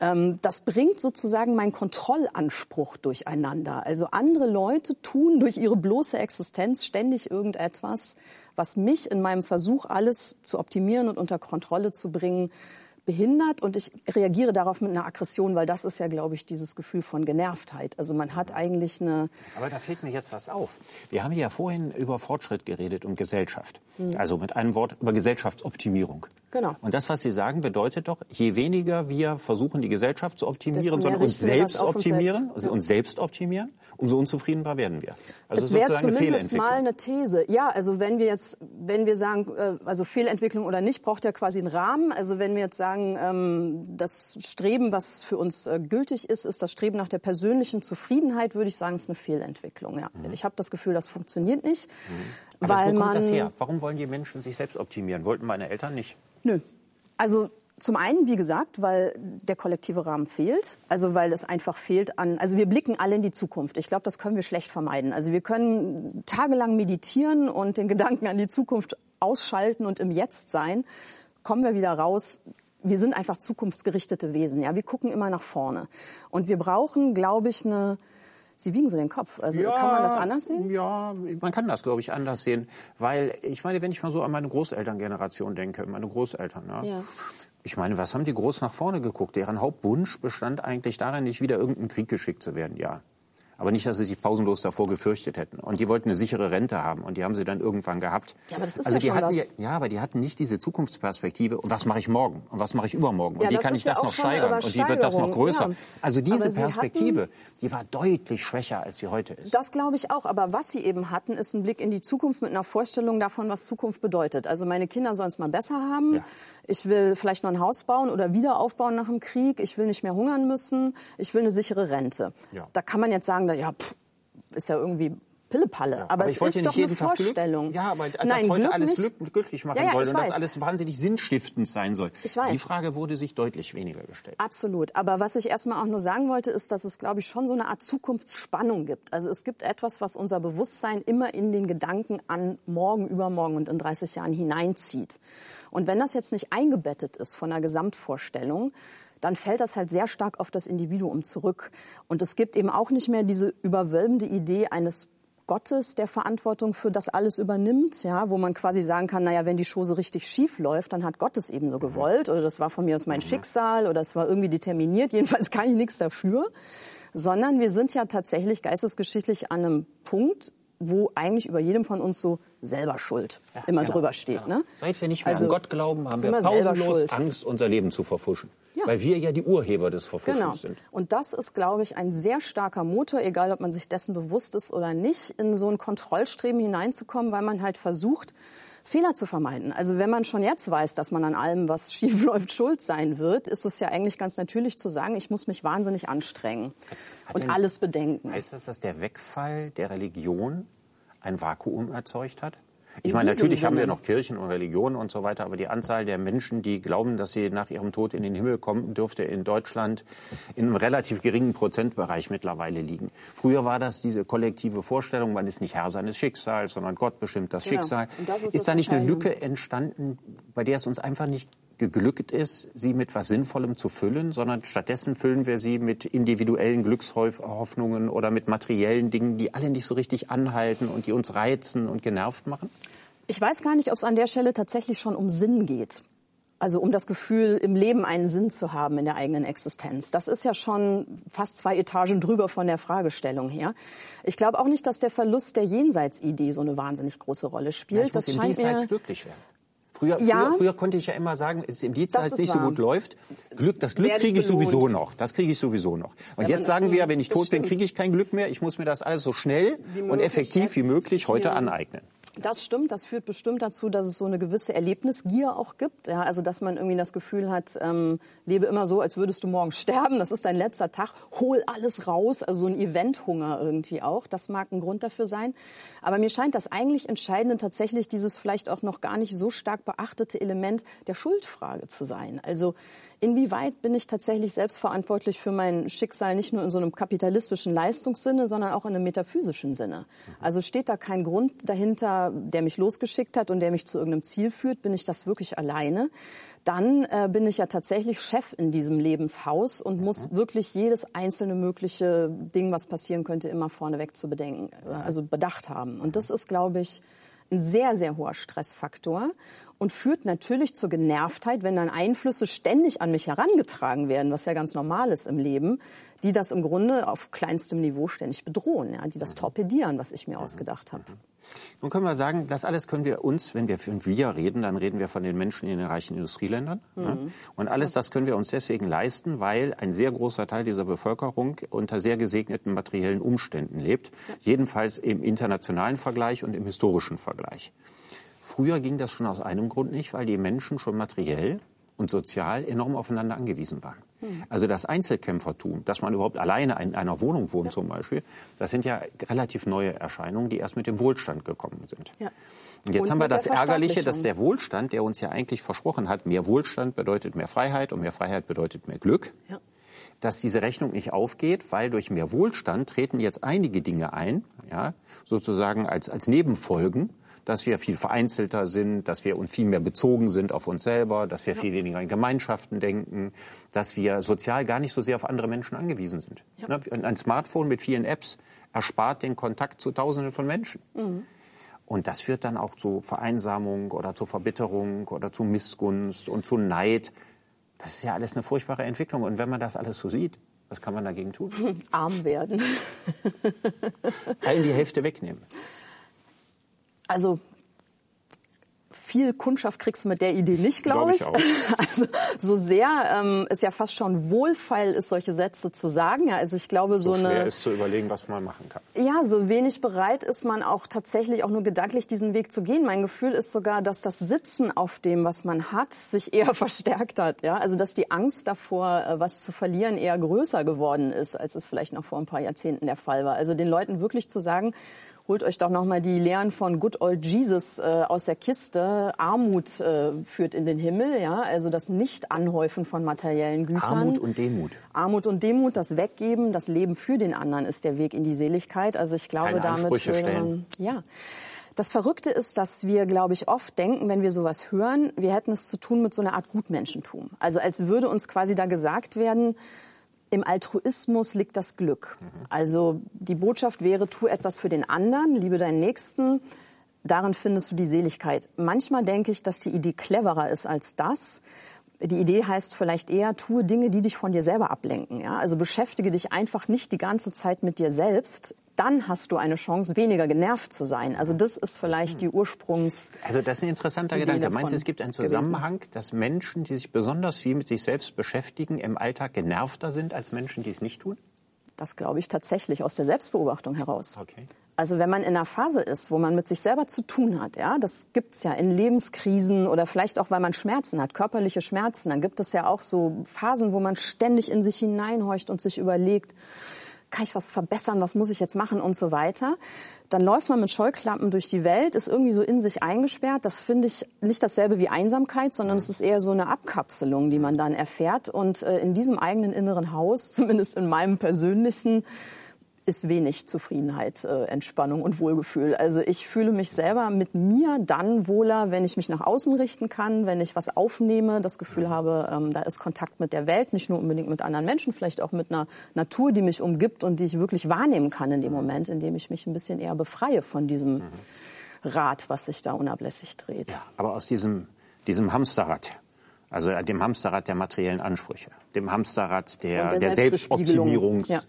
Ähm, das bringt sozusagen meinen Kontrollanspruch durcheinander. Also andere Leute tun durch ihre bloße Existenz ständig irgendetwas, was mich in meinem Versuch, alles zu optimieren und unter Kontrolle zu bringen, behindert und ich reagiere darauf mit einer Aggression, weil das ist ja, glaube ich, dieses Gefühl von Genervtheit. Also man hat eigentlich eine. Aber da fällt mir jetzt was auf. Wir haben ja vorhin über Fortschritt geredet und Gesellschaft. Mhm. Also mit einem Wort über Gesellschaftsoptimierung. Genau. Und das, was Sie sagen, bedeutet doch, je weniger wir versuchen, die Gesellschaft zu optimieren, sondern uns selbst optimieren, uns selbst, ja. uns selbst optimieren, umso unzufriedener werden wir. Also es wäre zumindest mal eine These. Ja, also wenn wir jetzt, wenn wir sagen, äh, also Fehlentwicklung oder nicht, braucht ja quasi einen Rahmen. Also wenn wir jetzt sagen, ähm, das Streben, was für uns äh, gültig ist, ist das Streben nach der persönlichen Zufriedenheit, würde ich sagen, ist eine Fehlentwicklung. Ja. Mhm. Ich habe das Gefühl, das funktioniert nicht, mhm. Aber weil wo kommt man. Das her? Warum wollen die Menschen sich selbst optimieren? Wollten meine Eltern nicht? Nö. Also zum einen, wie gesagt, weil der kollektive Rahmen fehlt, also weil es einfach fehlt an, also wir blicken alle in die Zukunft. Ich glaube, das können wir schlecht vermeiden. Also wir können tagelang meditieren und den Gedanken an die Zukunft ausschalten und im Jetzt sein. Kommen wir wieder raus. Wir sind einfach zukunftsgerichtete Wesen. Ja, wir gucken immer nach vorne. Und wir brauchen, glaube ich, eine, Sie wiegen so den Kopf. Also ja, kann man das anders sehen? Ja, man kann das, glaube ich, anders sehen. Weil ich meine, wenn ich mal so an meine Großelterngeneration denke, meine Großeltern, ja, ja. Ich meine, was haben die groß nach vorne geguckt? Deren Hauptwunsch bestand eigentlich darin, nicht wieder irgendeinen Krieg geschickt zu werden, ja. Aber nicht, dass sie sich pausenlos davor gefürchtet hätten. Und die wollten eine sichere Rente haben und die haben sie dann irgendwann gehabt. Ja, aber das ist also ja die schon hatten was. Ja, ja, aber die hatten nicht diese Zukunftsperspektive. Und was mache ich morgen? Und was mache ich übermorgen? Und ja, wie kann ich das noch steigern? Und wie wird das noch größer? Ja. Also diese Perspektive, hatten, die war deutlich schwächer, als sie heute ist. Das glaube ich auch. Aber was sie eben hatten, ist ein Blick in die Zukunft mit einer Vorstellung davon, was Zukunft bedeutet. Also meine Kinder sollen es mal besser haben. Ja. Ich will vielleicht noch ein Haus bauen oder wieder aufbauen nach dem Krieg. Ich will nicht mehr hungern müssen. Ich will eine sichere Rente. Ja. Da kann man jetzt sagen, ja, pff, ist ja irgendwie Pillepalle. Ja, aber, aber, es ist doch eine Vorstellung. ja, aber dass Nein, heute Glück alles Glück, glücklich machen ja, ja, soll und weiß. dass alles wahnsinnig sinnstiftend sein soll. Ich weiß. Die Frage wurde sich deutlich weniger gestellt. Absolut. Aber was ich erstmal auch nur sagen wollte, ist, dass es, glaube ich, schon so eine Art Zukunftsspannung gibt. Also es gibt etwas, was unser Bewusstsein immer in den Gedanken an morgen, übermorgen und in 30 Jahren hineinzieht. Und wenn das jetzt nicht eingebettet ist von einer Gesamtvorstellung, dann fällt das halt sehr stark auf das Individuum zurück. Und es gibt eben auch nicht mehr diese überwölbende Idee eines Gottes, der Verantwortung für das alles übernimmt, ja, wo man quasi sagen kann, naja, wenn die Chose richtig schief läuft, dann hat Gott es eben so mhm. gewollt oder das war von mir aus mein mhm. Schicksal oder es war irgendwie determiniert, jedenfalls kann ich nichts dafür, sondern wir sind ja tatsächlich geistesgeschichtlich an einem Punkt, wo eigentlich über jedem von uns so selber Schuld ja, immer genau, drüber steht. Genau. Ne? Seit wir nicht mehr also, an Gott glauben, haben wir pausenlos Angst, unser Leben zu verfuschen. Ja. Weil wir ja die Urheber des Verfuschens genau. sind. Und das ist, glaube ich, ein sehr starker Motor, egal ob man sich dessen bewusst ist oder nicht, in so ein Kontrollstreben hineinzukommen, weil man halt versucht, Fehler zu vermeiden. Also wenn man schon jetzt weiß, dass man an allem, was schief läuft, schuld sein wird, ist es ja eigentlich ganz natürlich zu sagen, ich muss mich wahnsinnig anstrengen Hat und alles bedenken. Heißt das, dass der Wegfall der Religion ein Vakuum erzeugt hat? Ich meine, natürlich haben wir noch Kirchen und Religionen und so weiter, aber die Anzahl der Menschen, die glauben, dass sie nach ihrem Tod in den Himmel kommen, dürfte in Deutschland in einem relativ geringen Prozentbereich mittlerweile liegen. Früher war das diese kollektive Vorstellung, man ist nicht Herr seines Schicksals, sondern Gott bestimmt das genau. Schicksal. Das ist, ist da nicht eine Lücke entstanden, bei der es uns einfach nicht geglückt ist, sie mit was Sinnvollem zu füllen, sondern stattdessen füllen wir sie mit individuellen Glückshoffnungen oder mit materiellen Dingen, die alle nicht so richtig anhalten und die uns reizen und genervt machen? Ich weiß gar nicht, ob es an der Stelle tatsächlich schon um Sinn geht. Also um das Gefühl, im Leben einen Sinn zu haben in der eigenen Existenz. Das ist ja schon fast zwei Etagen drüber von der Fragestellung her. Ich glaube auch nicht, dass der Verlust der Jenseitsidee so eine wahnsinnig große Rolle spielt. Ja, das scheint mir glücklich werden. Früher, ja. früher, früher, konnte ich ja immer sagen, es im Dienstag nicht wahr. so gut läuft. Glück, das Glück kriege ich sowieso noch. Das kriege ich sowieso noch. Und ja, jetzt sagen wir, wenn ich tot bin, kriege ich kein Glück mehr. Ich muss mir das alles so schnell und effektiv wie möglich heute aneignen. Das stimmt, das führt bestimmt dazu, dass es so eine gewisse Erlebnisgier auch gibt. Ja, also dass man irgendwie das Gefühl hat, ähm, lebe immer so, als würdest du morgen sterben. Das ist dein letzter Tag. Hol alles raus. Also so ein Eventhunger irgendwie auch. Das mag ein Grund dafür sein. Aber mir scheint das eigentlich Entscheidende tatsächlich dieses vielleicht auch noch gar nicht so stark beachtete Element der Schuldfrage zu sein. Also inwieweit bin ich tatsächlich selbstverantwortlich für mein Schicksal nicht nur in so einem kapitalistischen Leistungssinne, sondern auch in einem metaphysischen Sinne? Also steht da kein Grund dahinter, der mich losgeschickt hat und der mich zu irgendeinem Ziel führt? Bin ich das wirklich alleine? Dann äh, bin ich ja tatsächlich Chef in diesem Lebenshaus und muss wirklich jedes einzelne mögliche Ding, was passieren könnte, immer vorneweg zu bedenken, äh, also bedacht haben. Und das ist, glaube ich, ein sehr, sehr hoher Stressfaktor und führt natürlich zur Genervtheit, wenn dann Einflüsse ständig an mich herangetragen werden, was ja ganz normal ist im Leben, die das im Grunde auf kleinstem Niveau ständig bedrohen, ja, die das torpedieren, was ich mir ausgedacht habe. Nun können wir sagen, das alles können wir uns, wenn wir von wir reden, dann reden wir von den Menschen in den reichen Industrieländern. Mhm. Ne? Und alles das können wir uns deswegen leisten, weil ein sehr großer Teil dieser Bevölkerung unter sehr gesegneten materiellen Umständen lebt. Jedenfalls im internationalen Vergleich und im historischen Vergleich. Früher ging das schon aus einem Grund nicht, weil die Menschen schon materiell und sozial enorm aufeinander angewiesen waren. Hm. Also das Einzelkämpfertum, dass man überhaupt alleine in einer Wohnung wohnt ja. zum Beispiel, das sind ja relativ neue Erscheinungen, die erst mit dem Wohlstand gekommen sind. Ja. Und jetzt und haben wir das Ärgerliche, dass der Wohlstand, der uns ja eigentlich versprochen hat, mehr Wohlstand bedeutet mehr Freiheit und mehr Freiheit bedeutet mehr Glück, ja. dass diese Rechnung nicht aufgeht, weil durch mehr Wohlstand treten jetzt einige Dinge ein, ja, sozusagen als, als Nebenfolgen, dass wir viel vereinzelter sind, dass wir viel mehr bezogen sind auf uns selber, dass wir ja. viel weniger in Gemeinschaften denken, dass wir sozial gar nicht so sehr auf andere Menschen angewiesen sind. Ja. Ne, ein Smartphone mit vielen Apps erspart den Kontakt zu Tausenden von Menschen. Mhm. Und das führt dann auch zu Vereinsamung oder zu Verbitterung oder zu Missgunst und zu Neid. Das ist ja alles eine furchtbare Entwicklung. Und wenn man das alles so sieht, was kann man dagegen tun? Arm werden. Allen die Hälfte wegnehmen. Also viel Kundschaft kriegst du mit der Idee nicht, glaube glaub ich. ich also so sehr ähm, es ja fast schon wohlfeil ist, solche Sätze zu sagen. Ja, also ich glaube, so, so schwer eine ist zu überlegen, was man machen kann. Ja, so wenig bereit ist man auch tatsächlich auch nur gedanklich diesen Weg zu gehen. Mein Gefühl ist sogar, dass das Sitzen auf dem, was man hat, sich eher verstärkt hat. Ja, also dass die Angst davor, äh, was zu verlieren, eher größer geworden ist, als es vielleicht noch vor ein paar Jahrzehnten der Fall war. Also den Leuten wirklich zu sagen, holt euch doch noch mal die Lehren von Good Old Jesus äh, aus der Kiste. Armut äh, führt in den Himmel, ja, also das Nicht-Anhäufen von materiellen Gütern. Armut und Demut. Armut und Demut, das Weggeben, das Leben für den anderen ist der Weg in die Seligkeit. Also ich glaube, Keine damit Ansprüche stellen. ja. Das Verrückte ist, dass wir, glaube ich, oft denken, wenn wir sowas hören, wir hätten es zu tun mit so einer Art Gutmenschentum. Also als würde uns quasi da gesagt werden, im Altruismus liegt das Glück. Also die Botschaft wäre, tu etwas für den anderen, liebe deinen Nächsten. Darin findest du die Seligkeit. Manchmal denke ich, dass die Idee cleverer ist als das. Die Idee heißt vielleicht eher, tue Dinge, die dich von dir selber ablenken. Ja? Also beschäftige dich einfach nicht die ganze Zeit mit dir selbst. Dann hast du eine Chance, weniger genervt zu sein. Also das ist vielleicht die Ursprungs. Also das ist ein interessanter Idee Gedanke. Meinst du, es gibt einen Zusammenhang, gewesen? dass Menschen, die sich besonders viel mit sich selbst beschäftigen, im Alltag genervter sind als Menschen, die es nicht tun? Das glaube ich tatsächlich aus der Selbstbeobachtung heraus. Okay. Also wenn man in einer Phase ist, wo man mit sich selber zu tun hat, ja, das gibt's ja in Lebenskrisen oder vielleicht auch, weil man Schmerzen hat, körperliche Schmerzen, dann gibt es ja auch so Phasen, wo man ständig in sich hineinhorcht und sich überlegt, kann ich was verbessern, was muss ich jetzt machen und so weiter. Dann läuft man mit Scheuklappen durch die Welt, ist irgendwie so in sich eingesperrt. Das finde ich nicht dasselbe wie Einsamkeit, sondern es ist eher so eine Abkapselung, die man dann erfährt. Und äh, in diesem eigenen inneren Haus, zumindest in meinem persönlichen, ist wenig Zufriedenheit, äh, Entspannung und Wohlgefühl. Also ich fühle mich selber mit mir dann wohler, wenn ich mich nach außen richten kann, wenn ich was aufnehme, das Gefühl habe, ähm, da ist Kontakt mit der Welt, nicht nur unbedingt mit anderen Menschen, vielleicht auch mit einer Natur, die mich umgibt und die ich wirklich wahrnehmen kann in dem Moment, in dem ich mich ein bisschen eher befreie von diesem mhm. Rad, was sich da unablässig dreht. Ja, aber aus diesem, diesem Hamsterrad, also dem Hamsterrad der materiellen Ansprüche, dem Hamsterrad der, der, der Selbstoptimierung. Ja.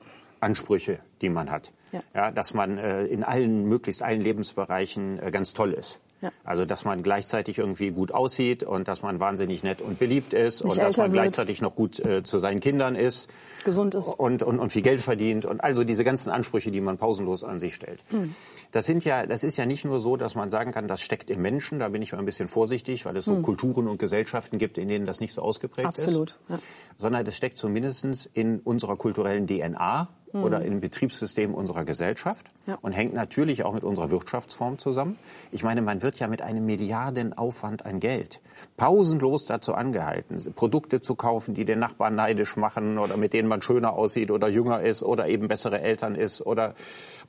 Ansprüche, die man hat. Ja. ja dass man äh, in allen, möglichst allen Lebensbereichen äh, ganz toll ist. Ja. Also dass man gleichzeitig irgendwie gut aussieht und dass man wahnsinnig nett und beliebt ist Nicht und dass man gleichzeitig noch gut äh, zu seinen Kindern ist. Gesund ist. Und, und, und viel Geld verdient und also diese ganzen Ansprüche, die man pausenlos an sich stellt. Hm. Das sind ja, das ist ja nicht nur so, dass man sagen kann, das steckt im Menschen. Da bin ich mal ein bisschen vorsichtig, weil es so hm. Kulturen und Gesellschaften gibt, in denen das nicht so ausgeprägt Absolut, ist. Absolut. Ja. Sondern das steckt zumindest in unserer kulturellen DNA mhm. oder im Betriebssystem unserer Gesellschaft ja. und hängt natürlich auch mit unserer Wirtschaftsform zusammen. Ich meine, man wird ja mit einem Milliardenaufwand an Geld pausenlos dazu angehalten, Produkte zu kaufen, die den Nachbarn neidisch machen oder mit denen man schöner aussieht oder jünger ist oder eben bessere Eltern ist oder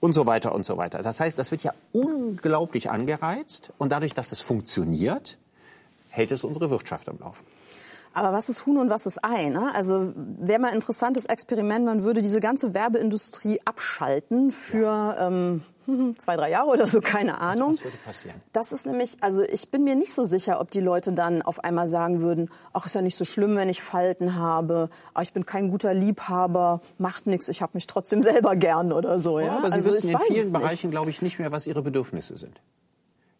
und so weiter und so weiter. Das heißt, das wird ja unglaublich angereizt und dadurch, dass es funktioniert, hält es unsere Wirtschaft am Laufen. Aber was ist Huhn und was ist Ei? Ne? Also wäre mal ein interessantes Experiment, man würde diese ganze Werbeindustrie abschalten für ja. ähm, zwei, drei Jahre oder so, keine Ahnung. Was, was würde passieren? Das ist nämlich, also ich bin mir nicht so sicher, ob die Leute dann auf einmal sagen würden, ach, ist ja nicht so schlimm, wenn ich Falten habe, ach, ich bin kein guter Liebhaber, macht nichts, ich habe mich trotzdem selber gern oder so. Ja, ja aber Sie also wissen in vielen Bereichen, glaube ich, nicht mehr, was Ihre Bedürfnisse sind.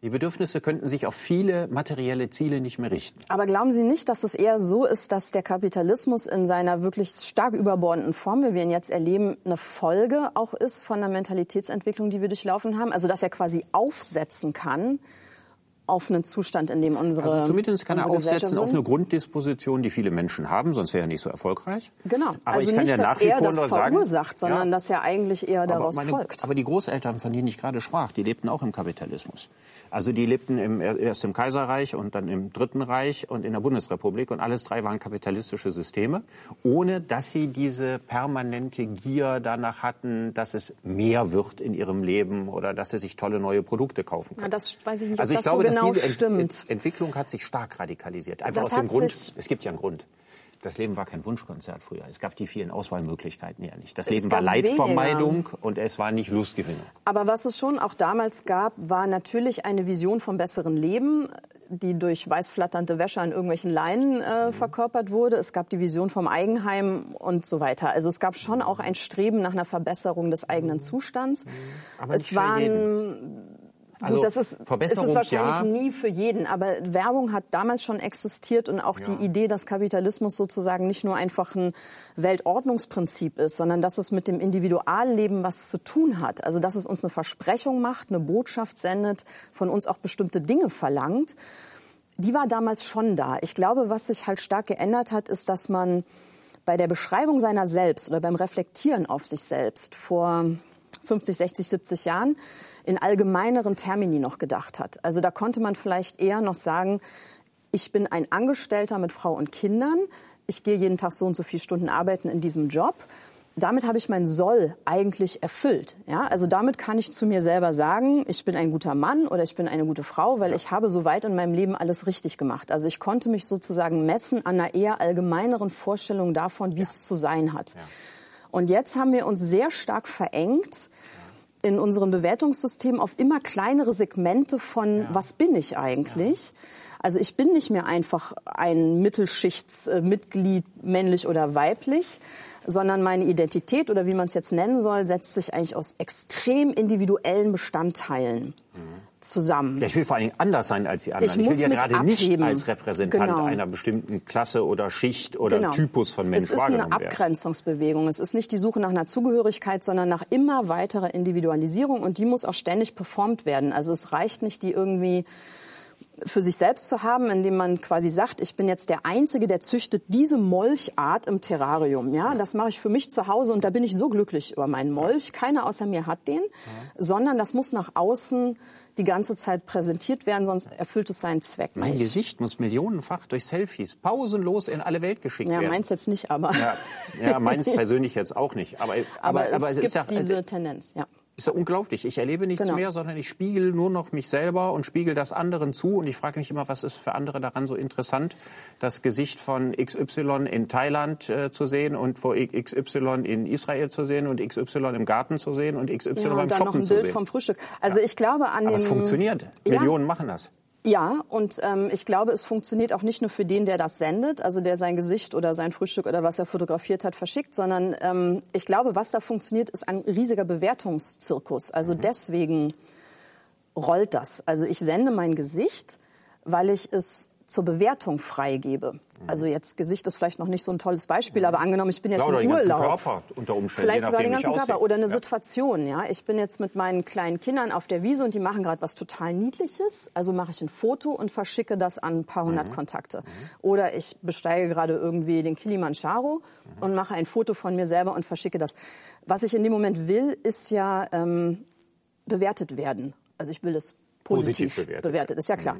Die Bedürfnisse könnten sich auf viele materielle Ziele nicht mehr richten. Aber glauben Sie nicht, dass es eher so ist, dass der Kapitalismus in seiner wirklich stark überbordenden Form, wie wir ihn jetzt erleben, eine Folge auch ist von der Mentalitätsentwicklung, die wir durchlaufen haben? Also dass er quasi aufsetzen kann auf einen Zustand, in dem unsere Also zumindest kann er aufsetzen auf eine Grunddisposition, die viele Menschen haben, sonst wäre er nicht so erfolgreich. Genau. Aber also ich kann nicht, ja nach wie vor nur sagen, verursacht, sondern ja, dass er eigentlich eher daraus meine, folgt. Aber die Großeltern, von denen ich gerade sprach, die lebten auch im Kapitalismus. Also die lebten im, erst im Kaiserreich und dann im Dritten Reich und in der Bundesrepublik und alles drei waren kapitalistische Systeme, ohne dass sie diese permanente Gier danach hatten, dass es mehr wird in ihrem Leben oder dass sie sich tolle neue Produkte kaufen können. Ja, das weiß ich nicht, also ich das glaube, so genau dass diese Ent Ent Entwicklung hat sich stark radikalisiert. Einfach das aus dem Grund, es gibt ja einen Grund das Leben war kein Wunschkonzert früher. Es gab die vielen Auswahlmöglichkeiten ja nicht. Das es Leben war Leidvermeidung weniger. und es war nicht Lustgewinnung. Aber was es schon auch damals gab, war natürlich eine Vision vom besseren Leben, die durch weißflatternde Wäsche an irgendwelchen Leinen äh, mhm. verkörpert wurde. Es gab die Vision vom Eigenheim und so weiter. Also es gab schon auch ein Streben nach einer Verbesserung des eigenen mhm. Zustands. Mhm. Aber es waren also Gut, das ist, Verbesserung, ist es wahrscheinlich ja. nie für jeden, aber Werbung hat damals schon existiert und auch ja. die Idee, dass Kapitalismus sozusagen nicht nur einfach ein Weltordnungsprinzip ist, sondern dass es mit dem Individualleben was zu tun hat. Also dass es uns eine Versprechung macht, eine Botschaft sendet, von uns auch bestimmte Dinge verlangt. Die war damals schon da. Ich glaube, was sich halt stark geändert hat, ist, dass man bei der Beschreibung seiner selbst oder beim Reflektieren auf sich selbst vor 50, 60, 70 Jahren in allgemeineren Termini noch gedacht hat. Also da konnte man vielleicht eher noch sagen, ich bin ein Angestellter mit Frau und Kindern, ich gehe jeden Tag so und so viele Stunden arbeiten in diesem Job. Damit habe ich mein Soll eigentlich erfüllt. Ja, also damit kann ich zu mir selber sagen, ich bin ein guter Mann oder ich bin eine gute Frau, weil ich habe soweit in meinem Leben alles richtig gemacht. Also ich konnte mich sozusagen messen an einer eher allgemeineren Vorstellung davon, wie ja. es zu sein hat. Ja. Und jetzt haben wir uns sehr stark verengt in unserem Bewertungssystem auf immer kleinere Segmente von, ja. was bin ich eigentlich? Ja. Also ich bin nicht mehr einfach ein Mittelschichtsmitglied, männlich oder weiblich, sondern meine Identität oder wie man es jetzt nennen soll, setzt sich eigentlich aus extrem individuellen Bestandteilen zusammen. Ja, ich will vor allen Dingen anders sein als die anderen. Ich Ich, will ja gerade abheben. nicht als Repräsentant Genau. einer bestimmten Klasse oder Schicht oder Genau. Typus von Mensch Es ist eine wahrgenommen werden. Abgrenzungsbewegung. Es ist nicht die Suche nach einer Zugehörigkeit, sondern nach immer weiterer Individualisierung und die muss auch ständig performt werden. Also es reicht nicht, die irgendwie für sich selbst zu haben, indem man quasi sagt, ich bin jetzt der Einzige, der züchtet diese Molchart im Terrarium. Ja, das mache ich für mich zu Hause und da bin ich so glücklich über meinen Molch. Keiner außer mir hat den, sondern das muss nach außen die ganze Zeit präsentiert werden, sonst erfüllt es seinen Zweck Mein nicht. Gesicht muss millionenfach durch Selfies pausenlos in alle Welt geschickt Ja, werden. meins jetzt nicht, aber ja, ja, meins persönlich jetzt auch nicht. Aber, aber, aber, aber es es gibt ist ja, diese Tendenz, ja. Ist ja unglaublich. Ich erlebe nichts Genau. mehr, sondern ich spiegel nur noch mich selber und spiegel das anderen zu. Und ich frage mich immer, was ist für andere daran so interessant, das Gesicht von XY in Thailand äh, zu sehen und vor XY in Israel zu sehen und XY im Garten zu sehen und XY Ja, beim und dann noch Shoppen ein zu Bild sehen. vom Frühstück. Also ich glaube an Aber dem es funktioniert. Ja. Millionen machen das. Ja, und ähm, ich glaube, es funktioniert auch nicht nur für den, der das sendet, also der sein Gesicht oder sein Frühstück oder was er fotografiert hat, verschickt, sondern ähm, ich glaube, was da funktioniert, ist ein riesiger Bewertungszirkus. Also deswegen rollt das. Also ich sende mein Gesicht, weil ich es zur Bewertung freigebe. Also jetzt Gesicht ist vielleicht noch nicht so ein tolles Beispiel, aber angenommen, ich bin jetzt oder im den ganzen Urlaub. Körper unter Umständen, Vielleicht sogar den ganzen Körper oder eine Ja. Situation. Ja, ich bin jetzt mit meinen kleinen Kindern auf der Wiese und die machen gerade was total Niedliches. Also mache ich ein Foto und verschicke das an ein paar Mhm. hundert Kontakte. Oder ich besteige gerade irgendwie den Kilimanjaro Mhm. und mache ein Foto von mir selber und verschicke das. Was ich in dem Moment will, ist ja ähm, bewertet werden. Also ich will es positiv, Positiv bewertet ist ja klar.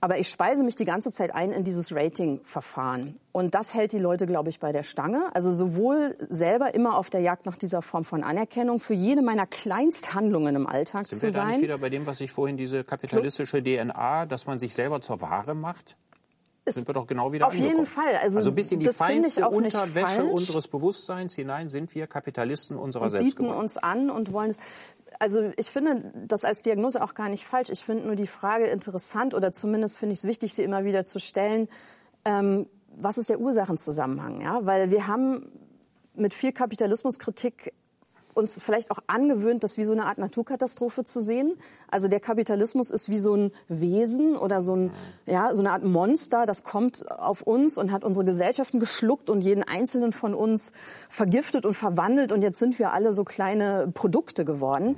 Aber ich speise mich die ganze Zeit ein in dieses Rating-Verfahren. Und das hält die Leute, glaube ich, bei der Stange. Also sowohl selber immer auf der Jagd nach dieser Form von Anerkennung, für jede meiner Kleinsthandlungen im Alltag Sind zu wir da nicht sein. wieder bei dem, was ich vorhin, diese kapitalistische DNA, dass man sich selber zur Ware macht? sind wir doch genau wieder auf jeden. Fall. Also bis in die feinste Unterwäsche falsch. unseres Bewusstseins hinein sind wir Kapitalisten unserer und selbst bieten uns an und wollen es. Also ich finde das als Diagnose auch gar nicht falsch. Ich finde nur die Frage interessant oder zumindest finde ich es wichtig, sie immer wieder zu stellen. Ähm, was ist der Ursachenzusammenhang? Ja, weil wir haben mit viel Kapitalismuskritik uns vielleicht auch angewöhnt, das wie so eine Art Naturkatastrophe zu sehen. Also der Kapitalismus ist wie so ein Wesen oder so, ein, ja, so eine Art Monster, das kommt auf uns und hat unsere Gesellschaften geschluckt und jeden einzelnen von uns vergiftet und verwandelt und jetzt sind wir alle so kleine Produkte geworden.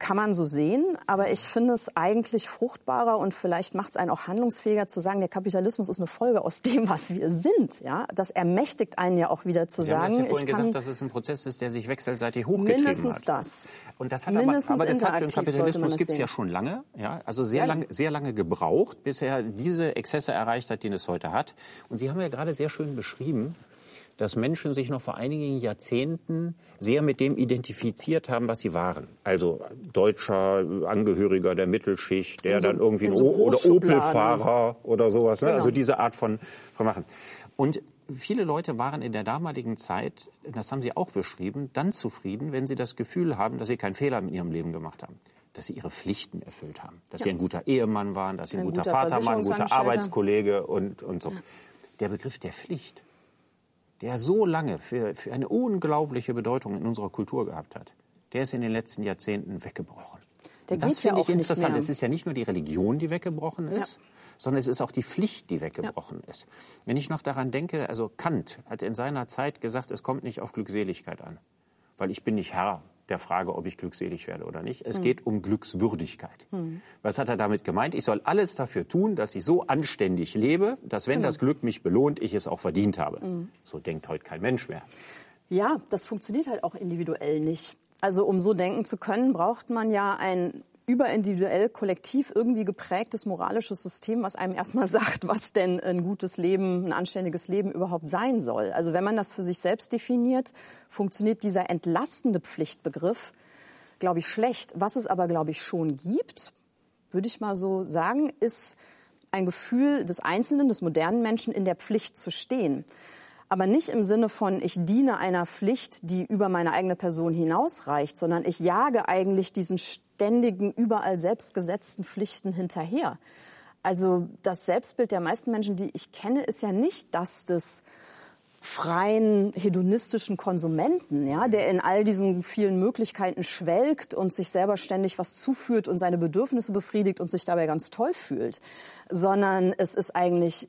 Kann man so sehen, aber ich finde es eigentlich fruchtbarer und vielleicht macht es einen auch handlungsfähiger zu sagen, der Kapitalismus ist eine Folge aus dem, was wir sind. Ja, das ermächtigt einen ja auch wieder zu Sie haben sagen, das ja vorhin ich gesagt, dass es ein Prozess ist, der sich wechselseitig hochgetrieben mindestens hat. das. Und das hat Mindestens aber, aber das hat man Kapitalismus gibt es ja schon lange, ja, also sehr Ja. lange, sehr lange gebraucht, bis er diese Exzesse erreicht hat, die es heute hat. Und Sie haben ja gerade sehr schön beschrieben, dass Menschen sich noch vor einigen Jahrzehnten sehr mit dem identifiziert haben, was sie waren. Also deutscher Angehöriger der Mittelschicht, der so- dann irgendwie so oder Großschubladen. Opel-Fahrer oder sowas. Ne? Genau. Also diese Art von, von Machen. Und viele Leute waren in der damaligen Zeit, das haben Sie auch beschrieben, dann zufrieden, wenn sie das Gefühl haben, dass sie keinen Fehler in ihrem Leben gemacht haben. Dass sie ihre Pflichten erfüllt haben. Dass sie ein guter Ehemann waren, dass sie ein, Ein guter, guter Vater waren, ein guter. Arbeitskollege und, und so. Der Begriff der Pflicht, der so lange für, für eine unglaubliche Bedeutung in unserer Kultur gehabt hat, der ist in den letzten Jahrzehnten weggebrochen. Der das ja finde auch ich interessant. Es ist ja nicht nur die Religion, die weggebrochen ist, Ja. sondern es ist auch die Pflicht, die weggebrochen ist. Wenn ich noch daran denke, also Kant hat in seiner Zeit gesagt, es kommt nicht auf Glückseligkeit an, weil ich bin nicht Herr der Frage, ob ich glückselig werde oder nicht. Hm. Es geht um Glückswürdigkeit. Was hat er damit gemeint? Ich soll alles dafür tun, dass ich so anständig lebe, dass wenn Genau. das Glück mich belohnt, ich es auch verdient habe. Hm. So denkt heute kein Mensch mehr. Ja, das funktioniert halt auch individuell nicht. Also um so denken zu können, braucht man ja ein überindividuell, kollektiv irgendwie geprägtes moralisches System, was einem erstmal sagt, was denn ein gutes Leben, ein anständiges Leben überhaupt sein soll. Also wenn man das für sich selbst definiert, funktioniert dieser entlastende Pflichtbegriff, glaube ich, schlecht. Was es aber, glaube ich, schon gibt, würde ich mal so sagen, ist ein Gefühl des Einzelnen, des modernen Menschen in der Pflicht zu stehen. Aber nicht im Sinne von, ich diene einer Pflicht, die über meine eigene Person hinausreicht, sondern ich jage eigentlich diesen ständigen, überall selbstgesetzten Pflichten hinterher. Also das Selbstbild der meisten Menschen, die ich kenne, ist ja nicht das des freien hedonistischen Konsumenten, ja, der in all diesen vielen Möglichkeiten schwelgt und sich selber ständig was zuführt und seine Bedürfnisse befriedigt und sich dabei ganz toll fühlt, sondern es ist eigentlich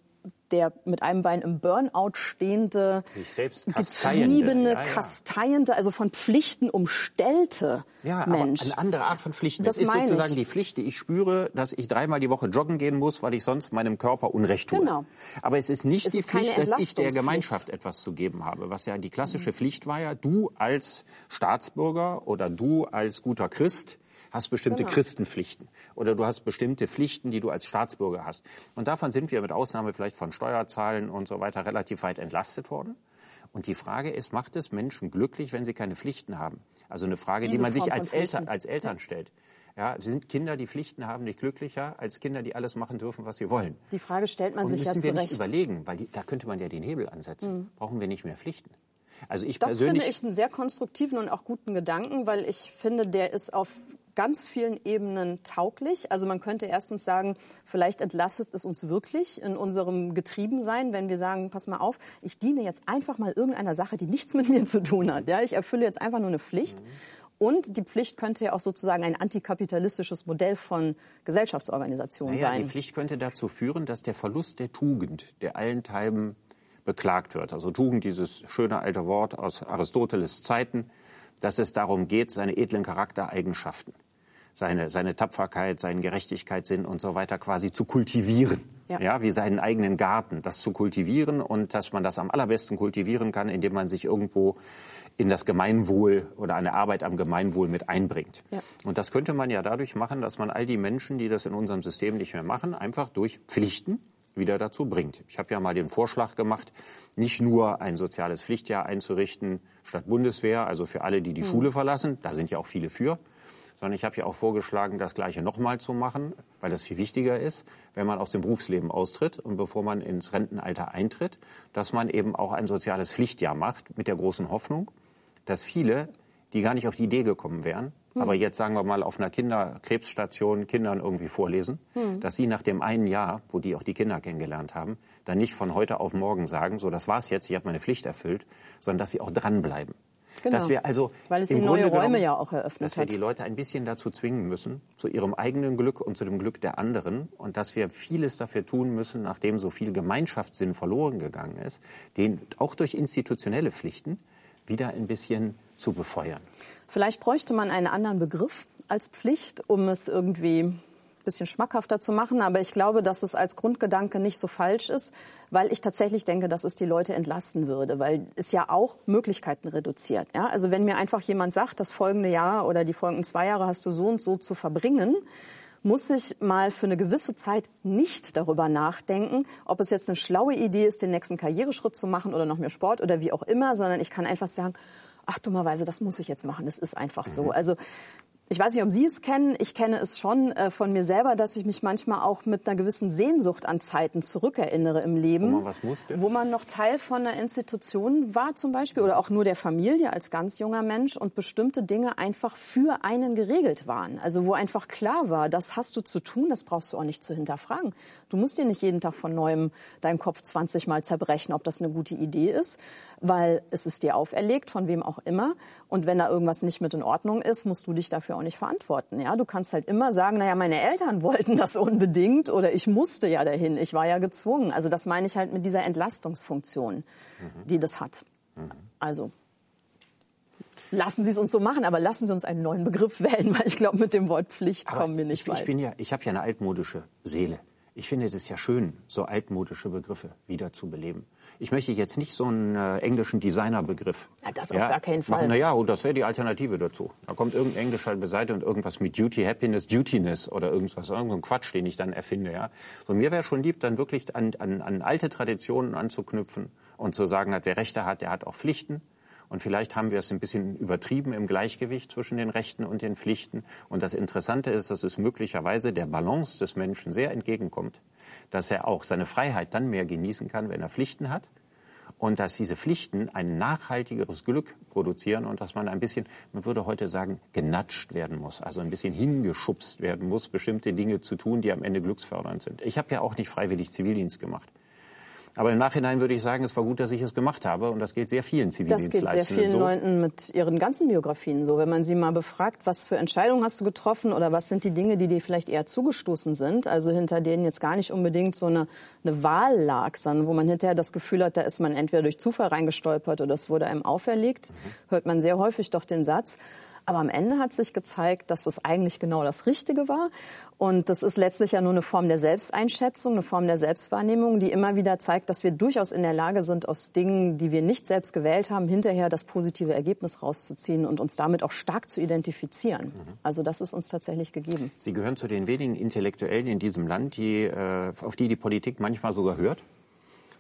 der mit einem Bein im Burnout stehende, getriebene, ja, ja. kasteiende, also von Pflichten umstellte ja, Mensch. eine andere Art von Pflichten. Das, das ist sozusagen ich. die Pflicht, die ich spüre, dass ich dreimal die Woche joggen gehen muss, weil ich sonst meinem Körper Unrecht tue. Genau. Aber es ist nicht es die ist Pflicht, dass ich der Gemeinschaft etwas zu geben habe. Was ja die klassische mhm. Pflicht war ja, du als Staatsbürger oder du als guter Christ hast bestimmte genau. Christenpflichten oder du hast bestimmte Pflichten, die du als Staatsbürger hast. Und davon sind wir mit Ausnahme vielleicht von Steuerzahlen und so weiter relativ weit entlastet worden. Und die Frage ist, macht es Menschen glücklich, wenn sie keine Pflichten haben? Also eine Frage, Diese die man sich als Eltern, als Eltern stellt. Ja, sind Kinder, die Pflichten haben, nicht glücklicher als Kinder, die alles machen dürfen, was sie wollen? Die Frage stellt man und sich ja zurecht. müssen wir nicht überlegen, weil die, da könnte man ja den Hebel ansetzen. Mhm. Brauchen wir nicht mehr Pflichten? Also ich das finde ich einen sehr konstruktiven und auch guten Gedanken, weil ich finde, der ist auf ganz vielen Ebenen tauglich. Also man könnte erstens sagen, vielleicht entlastet es uns wirklich in unserem Getriebensein, wenn wir sagen, pass mal auf, ich diene jetzt einfach mal irgendeiner Sache, die nichts mit mir zu tun hat. Ja, ich erfülle jetzt einfach nur eine Pflicht. Mhm. Und die Pflicht könnte ja auch sozusagen ein antikapitalistisches Modell von Gesellschaftsorganisation naja, sein. Die Pflicht könnte dazu führen, dass der Verlust der Tugend, der allenthalben beklagt wird. Also Tugend, dieses schöne alte Wort aus Aristoteles Zeiten, dass es darum geht, seine edlen Charaktereigenschaften, seine, seine Tapferkeit, seinen Gerechtigkeitssinn und so weiter quasi zu kultivieren. Ja. ja, wie seinen eigenen Garten, das zu kultivieren und dass man das am allerbesten kultivieren kann, indem man sich irgendwo in das Gemeinwohl oder eine Arbeit am Gemeinwohl mit einbringt. Ja. Und das könnte man ja dadurch machen, dass man all die Menschen, die das in unserem System nicht mehr machen, einfach durch Pflichten wieder dazu bringt. Ich habe ja mal den Vorschlag gemacht, nicht nur ein soziales Pflichtjahr einzurichten statt Bundeswehr, also für alle, die die hm. Schule verlassen, da sind ja auch viele für, sondern ich habe ja auch vorgeschlagen, das Gleiche nochmal zu machen, weil das viel wichtiger ist, wenn man aus dem Berufsleben austritt und bevor man ins Rentenalter eintritt, dass man eben auch ein soziales Pflichtjahr macht, mit der großen Hoffnung, dass viele, die gar nicht auf die Idee gekommen wären, hm. aber jetzt sagen wir mal auf einer Kinderkrebsstation Kindern irgendwie vorlesen, hm. dass sie nach dem einen Jahr, wo die auch die Kinder kennengelernt haben, dann nicht von heute auf morgen sagen, so das war's jetzt, ich habe meine Pflicht erfüllt, sondern dass sie auch dranbleiben. Genau. Dass wir also Weil es im neue Grunde Räume ja auch eröffnet dass wir die Leute ein bisschen dazu zwingen müssen, zu ihrem eigenen Glück und zu dem Glück der anderen und dass wir vieles dafür tun müssen, nachdem so viel Gemeinschaftssinn verloren gegangen ist, den auch durch institutionelle Pflichten wieder ein bisschen zu befeuern. Vielleicht bräuchte man einen anderen Begriff als Pflicht, um es irgendwie bisschen schmackhafter zu machen. Aber ich glaube, dass es als Grundgedanke nicht so falsch ist, weil ich tatsächlich denke, dass es die Leute entlasten würde, weil es ja auch Möglichkeiten reduziert. Ja? Also wenn mir einfach jemand sagt, das folgende Jahr oder die folgenden zwei Jahre hast du so und so zu verbringen, muss ich mal für eine gewisse Zeit nicht darüber nachdenken, ob es jetzt eine schlaue Idee ist, den nächsten Karriereschritt zu machen oder noch mehr Sport oder wie auch immer, sondern ich kann einfach sagen, ach dummerweise, das muss ich jetzt machen. Das ist einfach so. Mhm. Also ich weiß nicht, ob Sie es kennen. Ich kenne es schon äh, von mir selber, dass ich mich manchmal auch mit einer gewissen Sehnsucht an Zeiten zurückerinnere im Leben. Wo man was musste? Wo man noch Teil von einer Institution war zum Beispiel oder auch nur der Familie als ganz junger Mensch und bestimmte Dinge einfach für einen geregelt waren. Also wo einfach klar war, das hast du zu tun, das brauchst du auch nicht zu hinterfragen. Du musst dir nicht jeden Tag von neuem deinen Kopf 20 Mal zerbrechen, ob das eine gute Idee ist, weil es ist dir auferlegt, von wem auch immer. Und wenn da irgendwas nicht mit in Ordnung ist, musst du dich dafür auch nicht verantworten. Ja, du kannst halt immer sagen, naja, meine Eltern wollten das unbedingt oder ich musste ja dahin, ich war ja gezwungen. Also das meine ich halt mit dieser Entlastungsfunktion, mhm. die das hat. Mhm. Also lassen Sie es uns so machen, aber lassen Sie uns einen neuen Begriff wählen, weil ich glaube, mit dem Wort Pflicht aber kommen wir nicht ich, weit. Ich bin ja, ich habe ja eine altmodische Seele. Ich finde es ja schön, so altmodische Begriffe wieder zu beleben. Ich möchte jetzt nicht so einen äh, englischen Designerbegriff. Ja, das ja, auf gar keinen Fall. Na ja, und das wäre die Alternative dazu. Da kommt irgendein Englisch halt beiseite und irgendwas mit Duty, Happiness, Dutiness oder irgendwas, irgendein Quatsch, den ich dann erfinde. Ja. So mir wäre schon lieb, dann wirklich an, an, an alte Traditionen anzuknüpfen und zu sagen, wer Rechte hat, der hat auch Pflichten. Und vielleicht haben wir es ein bisschen übertrieben im Gleichgewicht zwischen den Rechten und den Pflichten. Und das Interessante ist, dass es möglicherweise der Balance des Menschen sehr entgegenkommt dass er auch seine Freiheit dann mehr genießen kann, wenn er Pflichten hat und dass diese Pflichten ein nachhaltigeres Glück produzieren und dass man ein bisschen, man würde heute sagen, genatscht werden muss, also ein bisschen hingeschubst werden muss, bestimmte Dinge zu tun, die am Ende glücksfördernd sind. Ich habe ja auch nicht freiwillig Zivildienst gemacht. Aber im Nachhinein würde ich sagen, es war gut, dass ich es gemacht habe. Und das geht sehr vielen Zivildienstleistenden Das geht sehr vielen so. Leuten mit ihren ganzen Biografien so. Wenn man sie mal befragt, was für Entscheidungen hast du getroffen oder was sind die Dinge, die dir vielleicht eher zugestoßen sind, also hinter denen jetzt gar nicht unbedingt so eine, eine Wahl lag, sondern wo man hinterher das Gefühl hat, da ist man entweder durch Zufall reingestolpert oder es wurde einem auferlegt, mhm. hört man sehr häufig doch den Satz, aber am Ende hat sich gezeigt, dass es eigentlich genau das Richtige war. Und das ist letztlich ja nur eine Form der Selbsteinschätzung, eine Form der Selbstwahrnehmung, die immer wieder zeigt, dass wir durchaus in der Lage sind, aus Dingen, die wir nicht selbst gewählt haben, hinterher das positive Ergebnis rauszuziehen und uns damit auch stark zu identifizieren. Mhm. Also das ist uns tatsächlich gegeben. Sie gehören zu den wenigen Intellektuellen in diesem Land, die, äh, auf die die Politik manchmal sogar hört.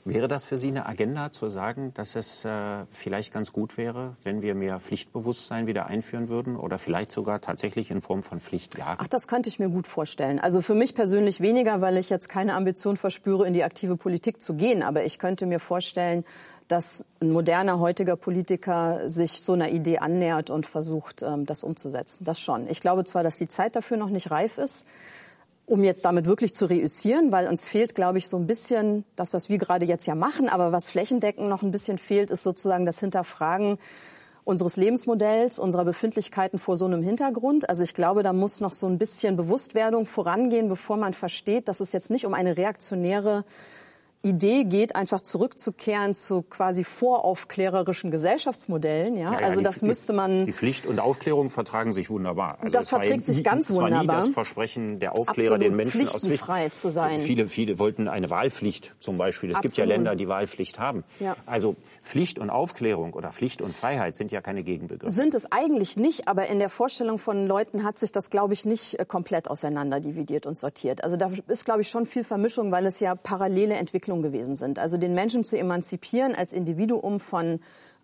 Wäre das für Sie eine Agenda, zu sagen, dass es äh, vielleicht ganz gut wäre, wenn wir mehr Pflichtbewusstsein wieder einführen würden oder vielleicht sogar tatsächlich in Form von Pflichtjahren? Ach, das könnte ich mir gut vorstellen. Also für mich persönlich weniger, weil ich jetzt keine Ambition verspüre, in die aktive Politik zu gehen. Aber ich könnte mir vorstellen, dass ein moderner heutiger Politiker sich so einer Idee annähert und versucht, ähm, das umzusetzen. Das schon. Ich glaube zwar, dass die Zeit dafür noch nicht reif ist um jetzt damit wirklich zu reüssieren, weil uns fehlt, glaube ich, so ein bisschen das, was wir gerade jetzt ja machen, aber was flächendeckend noch ein bisschen fehlt, ist sozusagen das Hinterfragen unseres Lebensmodells, unserer Befindlichkeiten vor so einem Hintergrund. Also ich glaube, da muss noch so ein bisschen Bewusstwerdung vorangehen, bevor man versteht, dass es jetzt nicht um eine reaktionäre Idee geht, einfach zurückzukehren zu quasi voraufklärerischen Gesellschaftsmodellen. Ja, ja, ja also das die, müsste man. Die Pflicht und Aufklärung vertragen sich wunderbar. Also das verträgt sich ganz das wunderbar. War nie das Versprechen der Aufklärer Absolut den Menschen aus frei zu sein. Viele, viele wollten eine Wahlpflicht zum Beispiel. Es Absolut. gibt ja Länder, die Wahlpflicht haben. Ja. Also Pflicht und Aufklärung oder Pflicht und Freiheit sind ja keine Gegenbegriffe. Sind es eigentlich nicht, aber in der Vorstellung von Leuten hat sich das, glaube ich, nicht äh, komplett auseinander dividiert und sortiert. Also da ist, glaube ich, schon viel Vermischung, weil es ja parallele Entwicklungen gewesen sind. Also den Menschen zu emanzipieren als Individuum von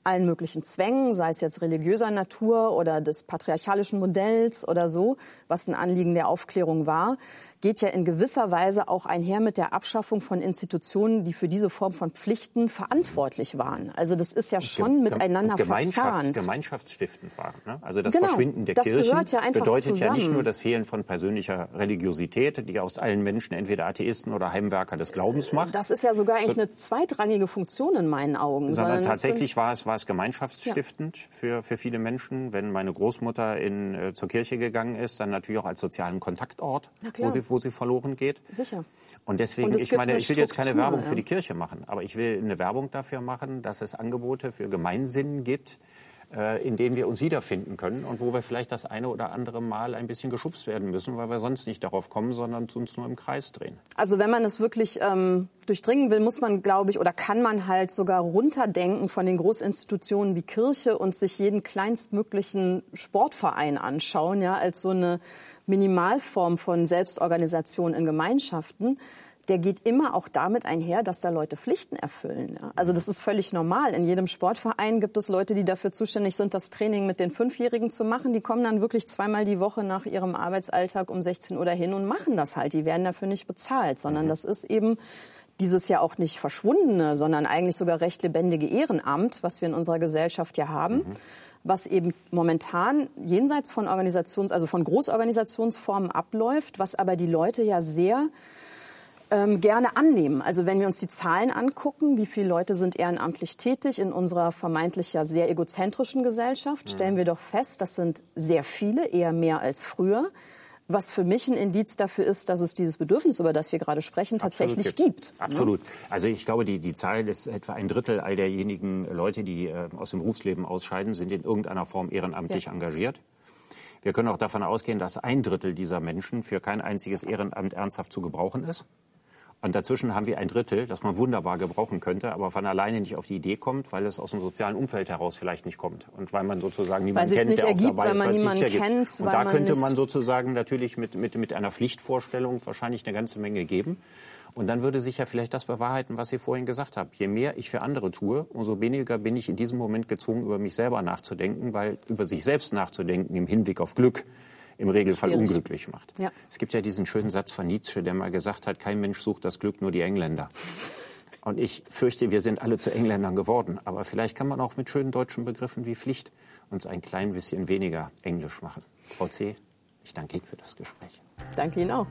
allen möglichen Zwängen, sei es jetzt religiöser Natur oder des patriarchalischen Modells oder so, was ein Anliegen der Aufklärung war, geht ja in gewisser Weise auch einher mit der Abschaffung von Institutionen, die für diese Form von Pflichten verantwortlich waren. Also das ist ja schon miteinander Gemeinschaft, verzahnt. Gemeinschaftsstiftend waren. Ne? Also das genau, Verschwinden der das Kirchen ja bedeutet zusammen. ja nicht nur das Fehlen von persönlicher Religiosität, die aus allen Menschen entweder Atheisten oder Heimwerker des Glaubens macht. Das ist ja sogar eigentlich so, eine zweitrangige Funktion in meinen Augen. Sondern, sondern tatsächlich war es, war es gemeinschaftsstiftend ja. für, für viele Menschen. Wenn meine Großmutter in, äh, zur Kirche gegangen ist, dann natürlich auch als sozialen Kontaktort, wo sie wo sie verloren geht. Sicher. Und deswegen, Und ich meine, ich will jetzt keine Werbung ja. für die Kirche machen, aber ich will eine Werbung dafür machen, dass es Angebote für Gemeinsinn gibt, äh, in denen wir uns wiederfinden können und wo wir vielleicht das eine oder andere Mal ein bisschen geschubst werden müssen, weil wir sonst nicht darauf kommen, sondern uns nur im Kreis drehen. Also wenn man es wirklich ähm, durchdringen will, muss man, glaube ich, oder kann man halt sogar runterdenken von den Großinstitutionen wie Kirche und sich jeden kleinstmöglichen Sportverein anschauen, ja, als so eine Minimalform von Selbstorganisation in Gemeinschaften der geht immer auch damit einher, dass da Leute Pflichten erfüllen. Also das ist völlig normal. In jedem Sportverein gibt es Leute, die dafür zuständig sind, das Training mit den Fünfjährigen zu machen. Die kommen dann wirklich zweimal die Woche nach ihrem Arbeitsalltag um 16 Uhr dahin und machen das halt. Die werden dafür nicht bezahlt, sondern das ist eben dieses ja auch nicht verschwundene, sondern eigentlich sogar recht lebendige Ehrenamt, was wir in unserer Gesellschaft ja haben. Mhm was eben momentan jenseits von Organisations, also von Großorganisationsformen abläuft, was aber die Leute ja sehr ähm, gerne annehmen. Also wenn wir uns die Zahlen angucken, wie viele Leute sind ehrenamtlich tätig in unserer vermeintlich ja sehr egozentrischen Gesellschaft, stellen wir doch fest, das sind sehr viele, eher mehr als früher. Was für mich ein Indiz dafür ist, dass es dieses Bedürfnis, über das wir gerade sprechen, tatsächlich Absolut. gibt. Absolut. Also ich glaube, die, die Zahl ist etwa ein Drittel all derjenigen Leute, die äh, aus dem Berufsleben ausscheiden, sind in irgendeiner Form ehrenamtlich Ja. engagiert. Wir können auch davon ausgehen, dass ein Drittel dieser Menschen für kein einziges Ehrenamt ernsthaft zu gebrauchen ist. Und dazwischen haben wir ein Drittel, das man wunderbar gebrauchen könnte, aber von alleine nicht auf die Idee kommt, weil es aus dem sozialen Umfeld heraus vielleicht nicht kommt. Und weil man sozusagen niemanden kennt, nicht der ergibt, auch dabei weil ist, man sich niemanden kennt, Und da könnte man sozusagen natürlich mit, mit, mit einer Pflichtvorstellung wahrscheinlich eine ganze Menge geben. Und dann würde sich ja vielleicht das bewahrheiten, was Sie vorhin gesagt haben. Je mehr ich für andere tue, umso weniger bin ich in diesem Moment gezwungen, über mich selber nachzudenken, weil über sich selbst nachzudenken im Hinblick auf Glück im Regelfall Schwierig. unglücklich macht. Ja. Es gibt ja diesen schönen Satz von Nietzsche, der mal gesagt hat, kein Mensch sucht das Glück, nur die Engländer. Und ich fürchte, wir sind alle zu Engländern geworden. Aber vielleicht kann man auch mit schönen deutschen Begriffen wie Pflicht uns ein klein bisschen weniger Englisch machen. Frau C., ich danke Ihnen für das Gespräch. Danke Ihnen auch.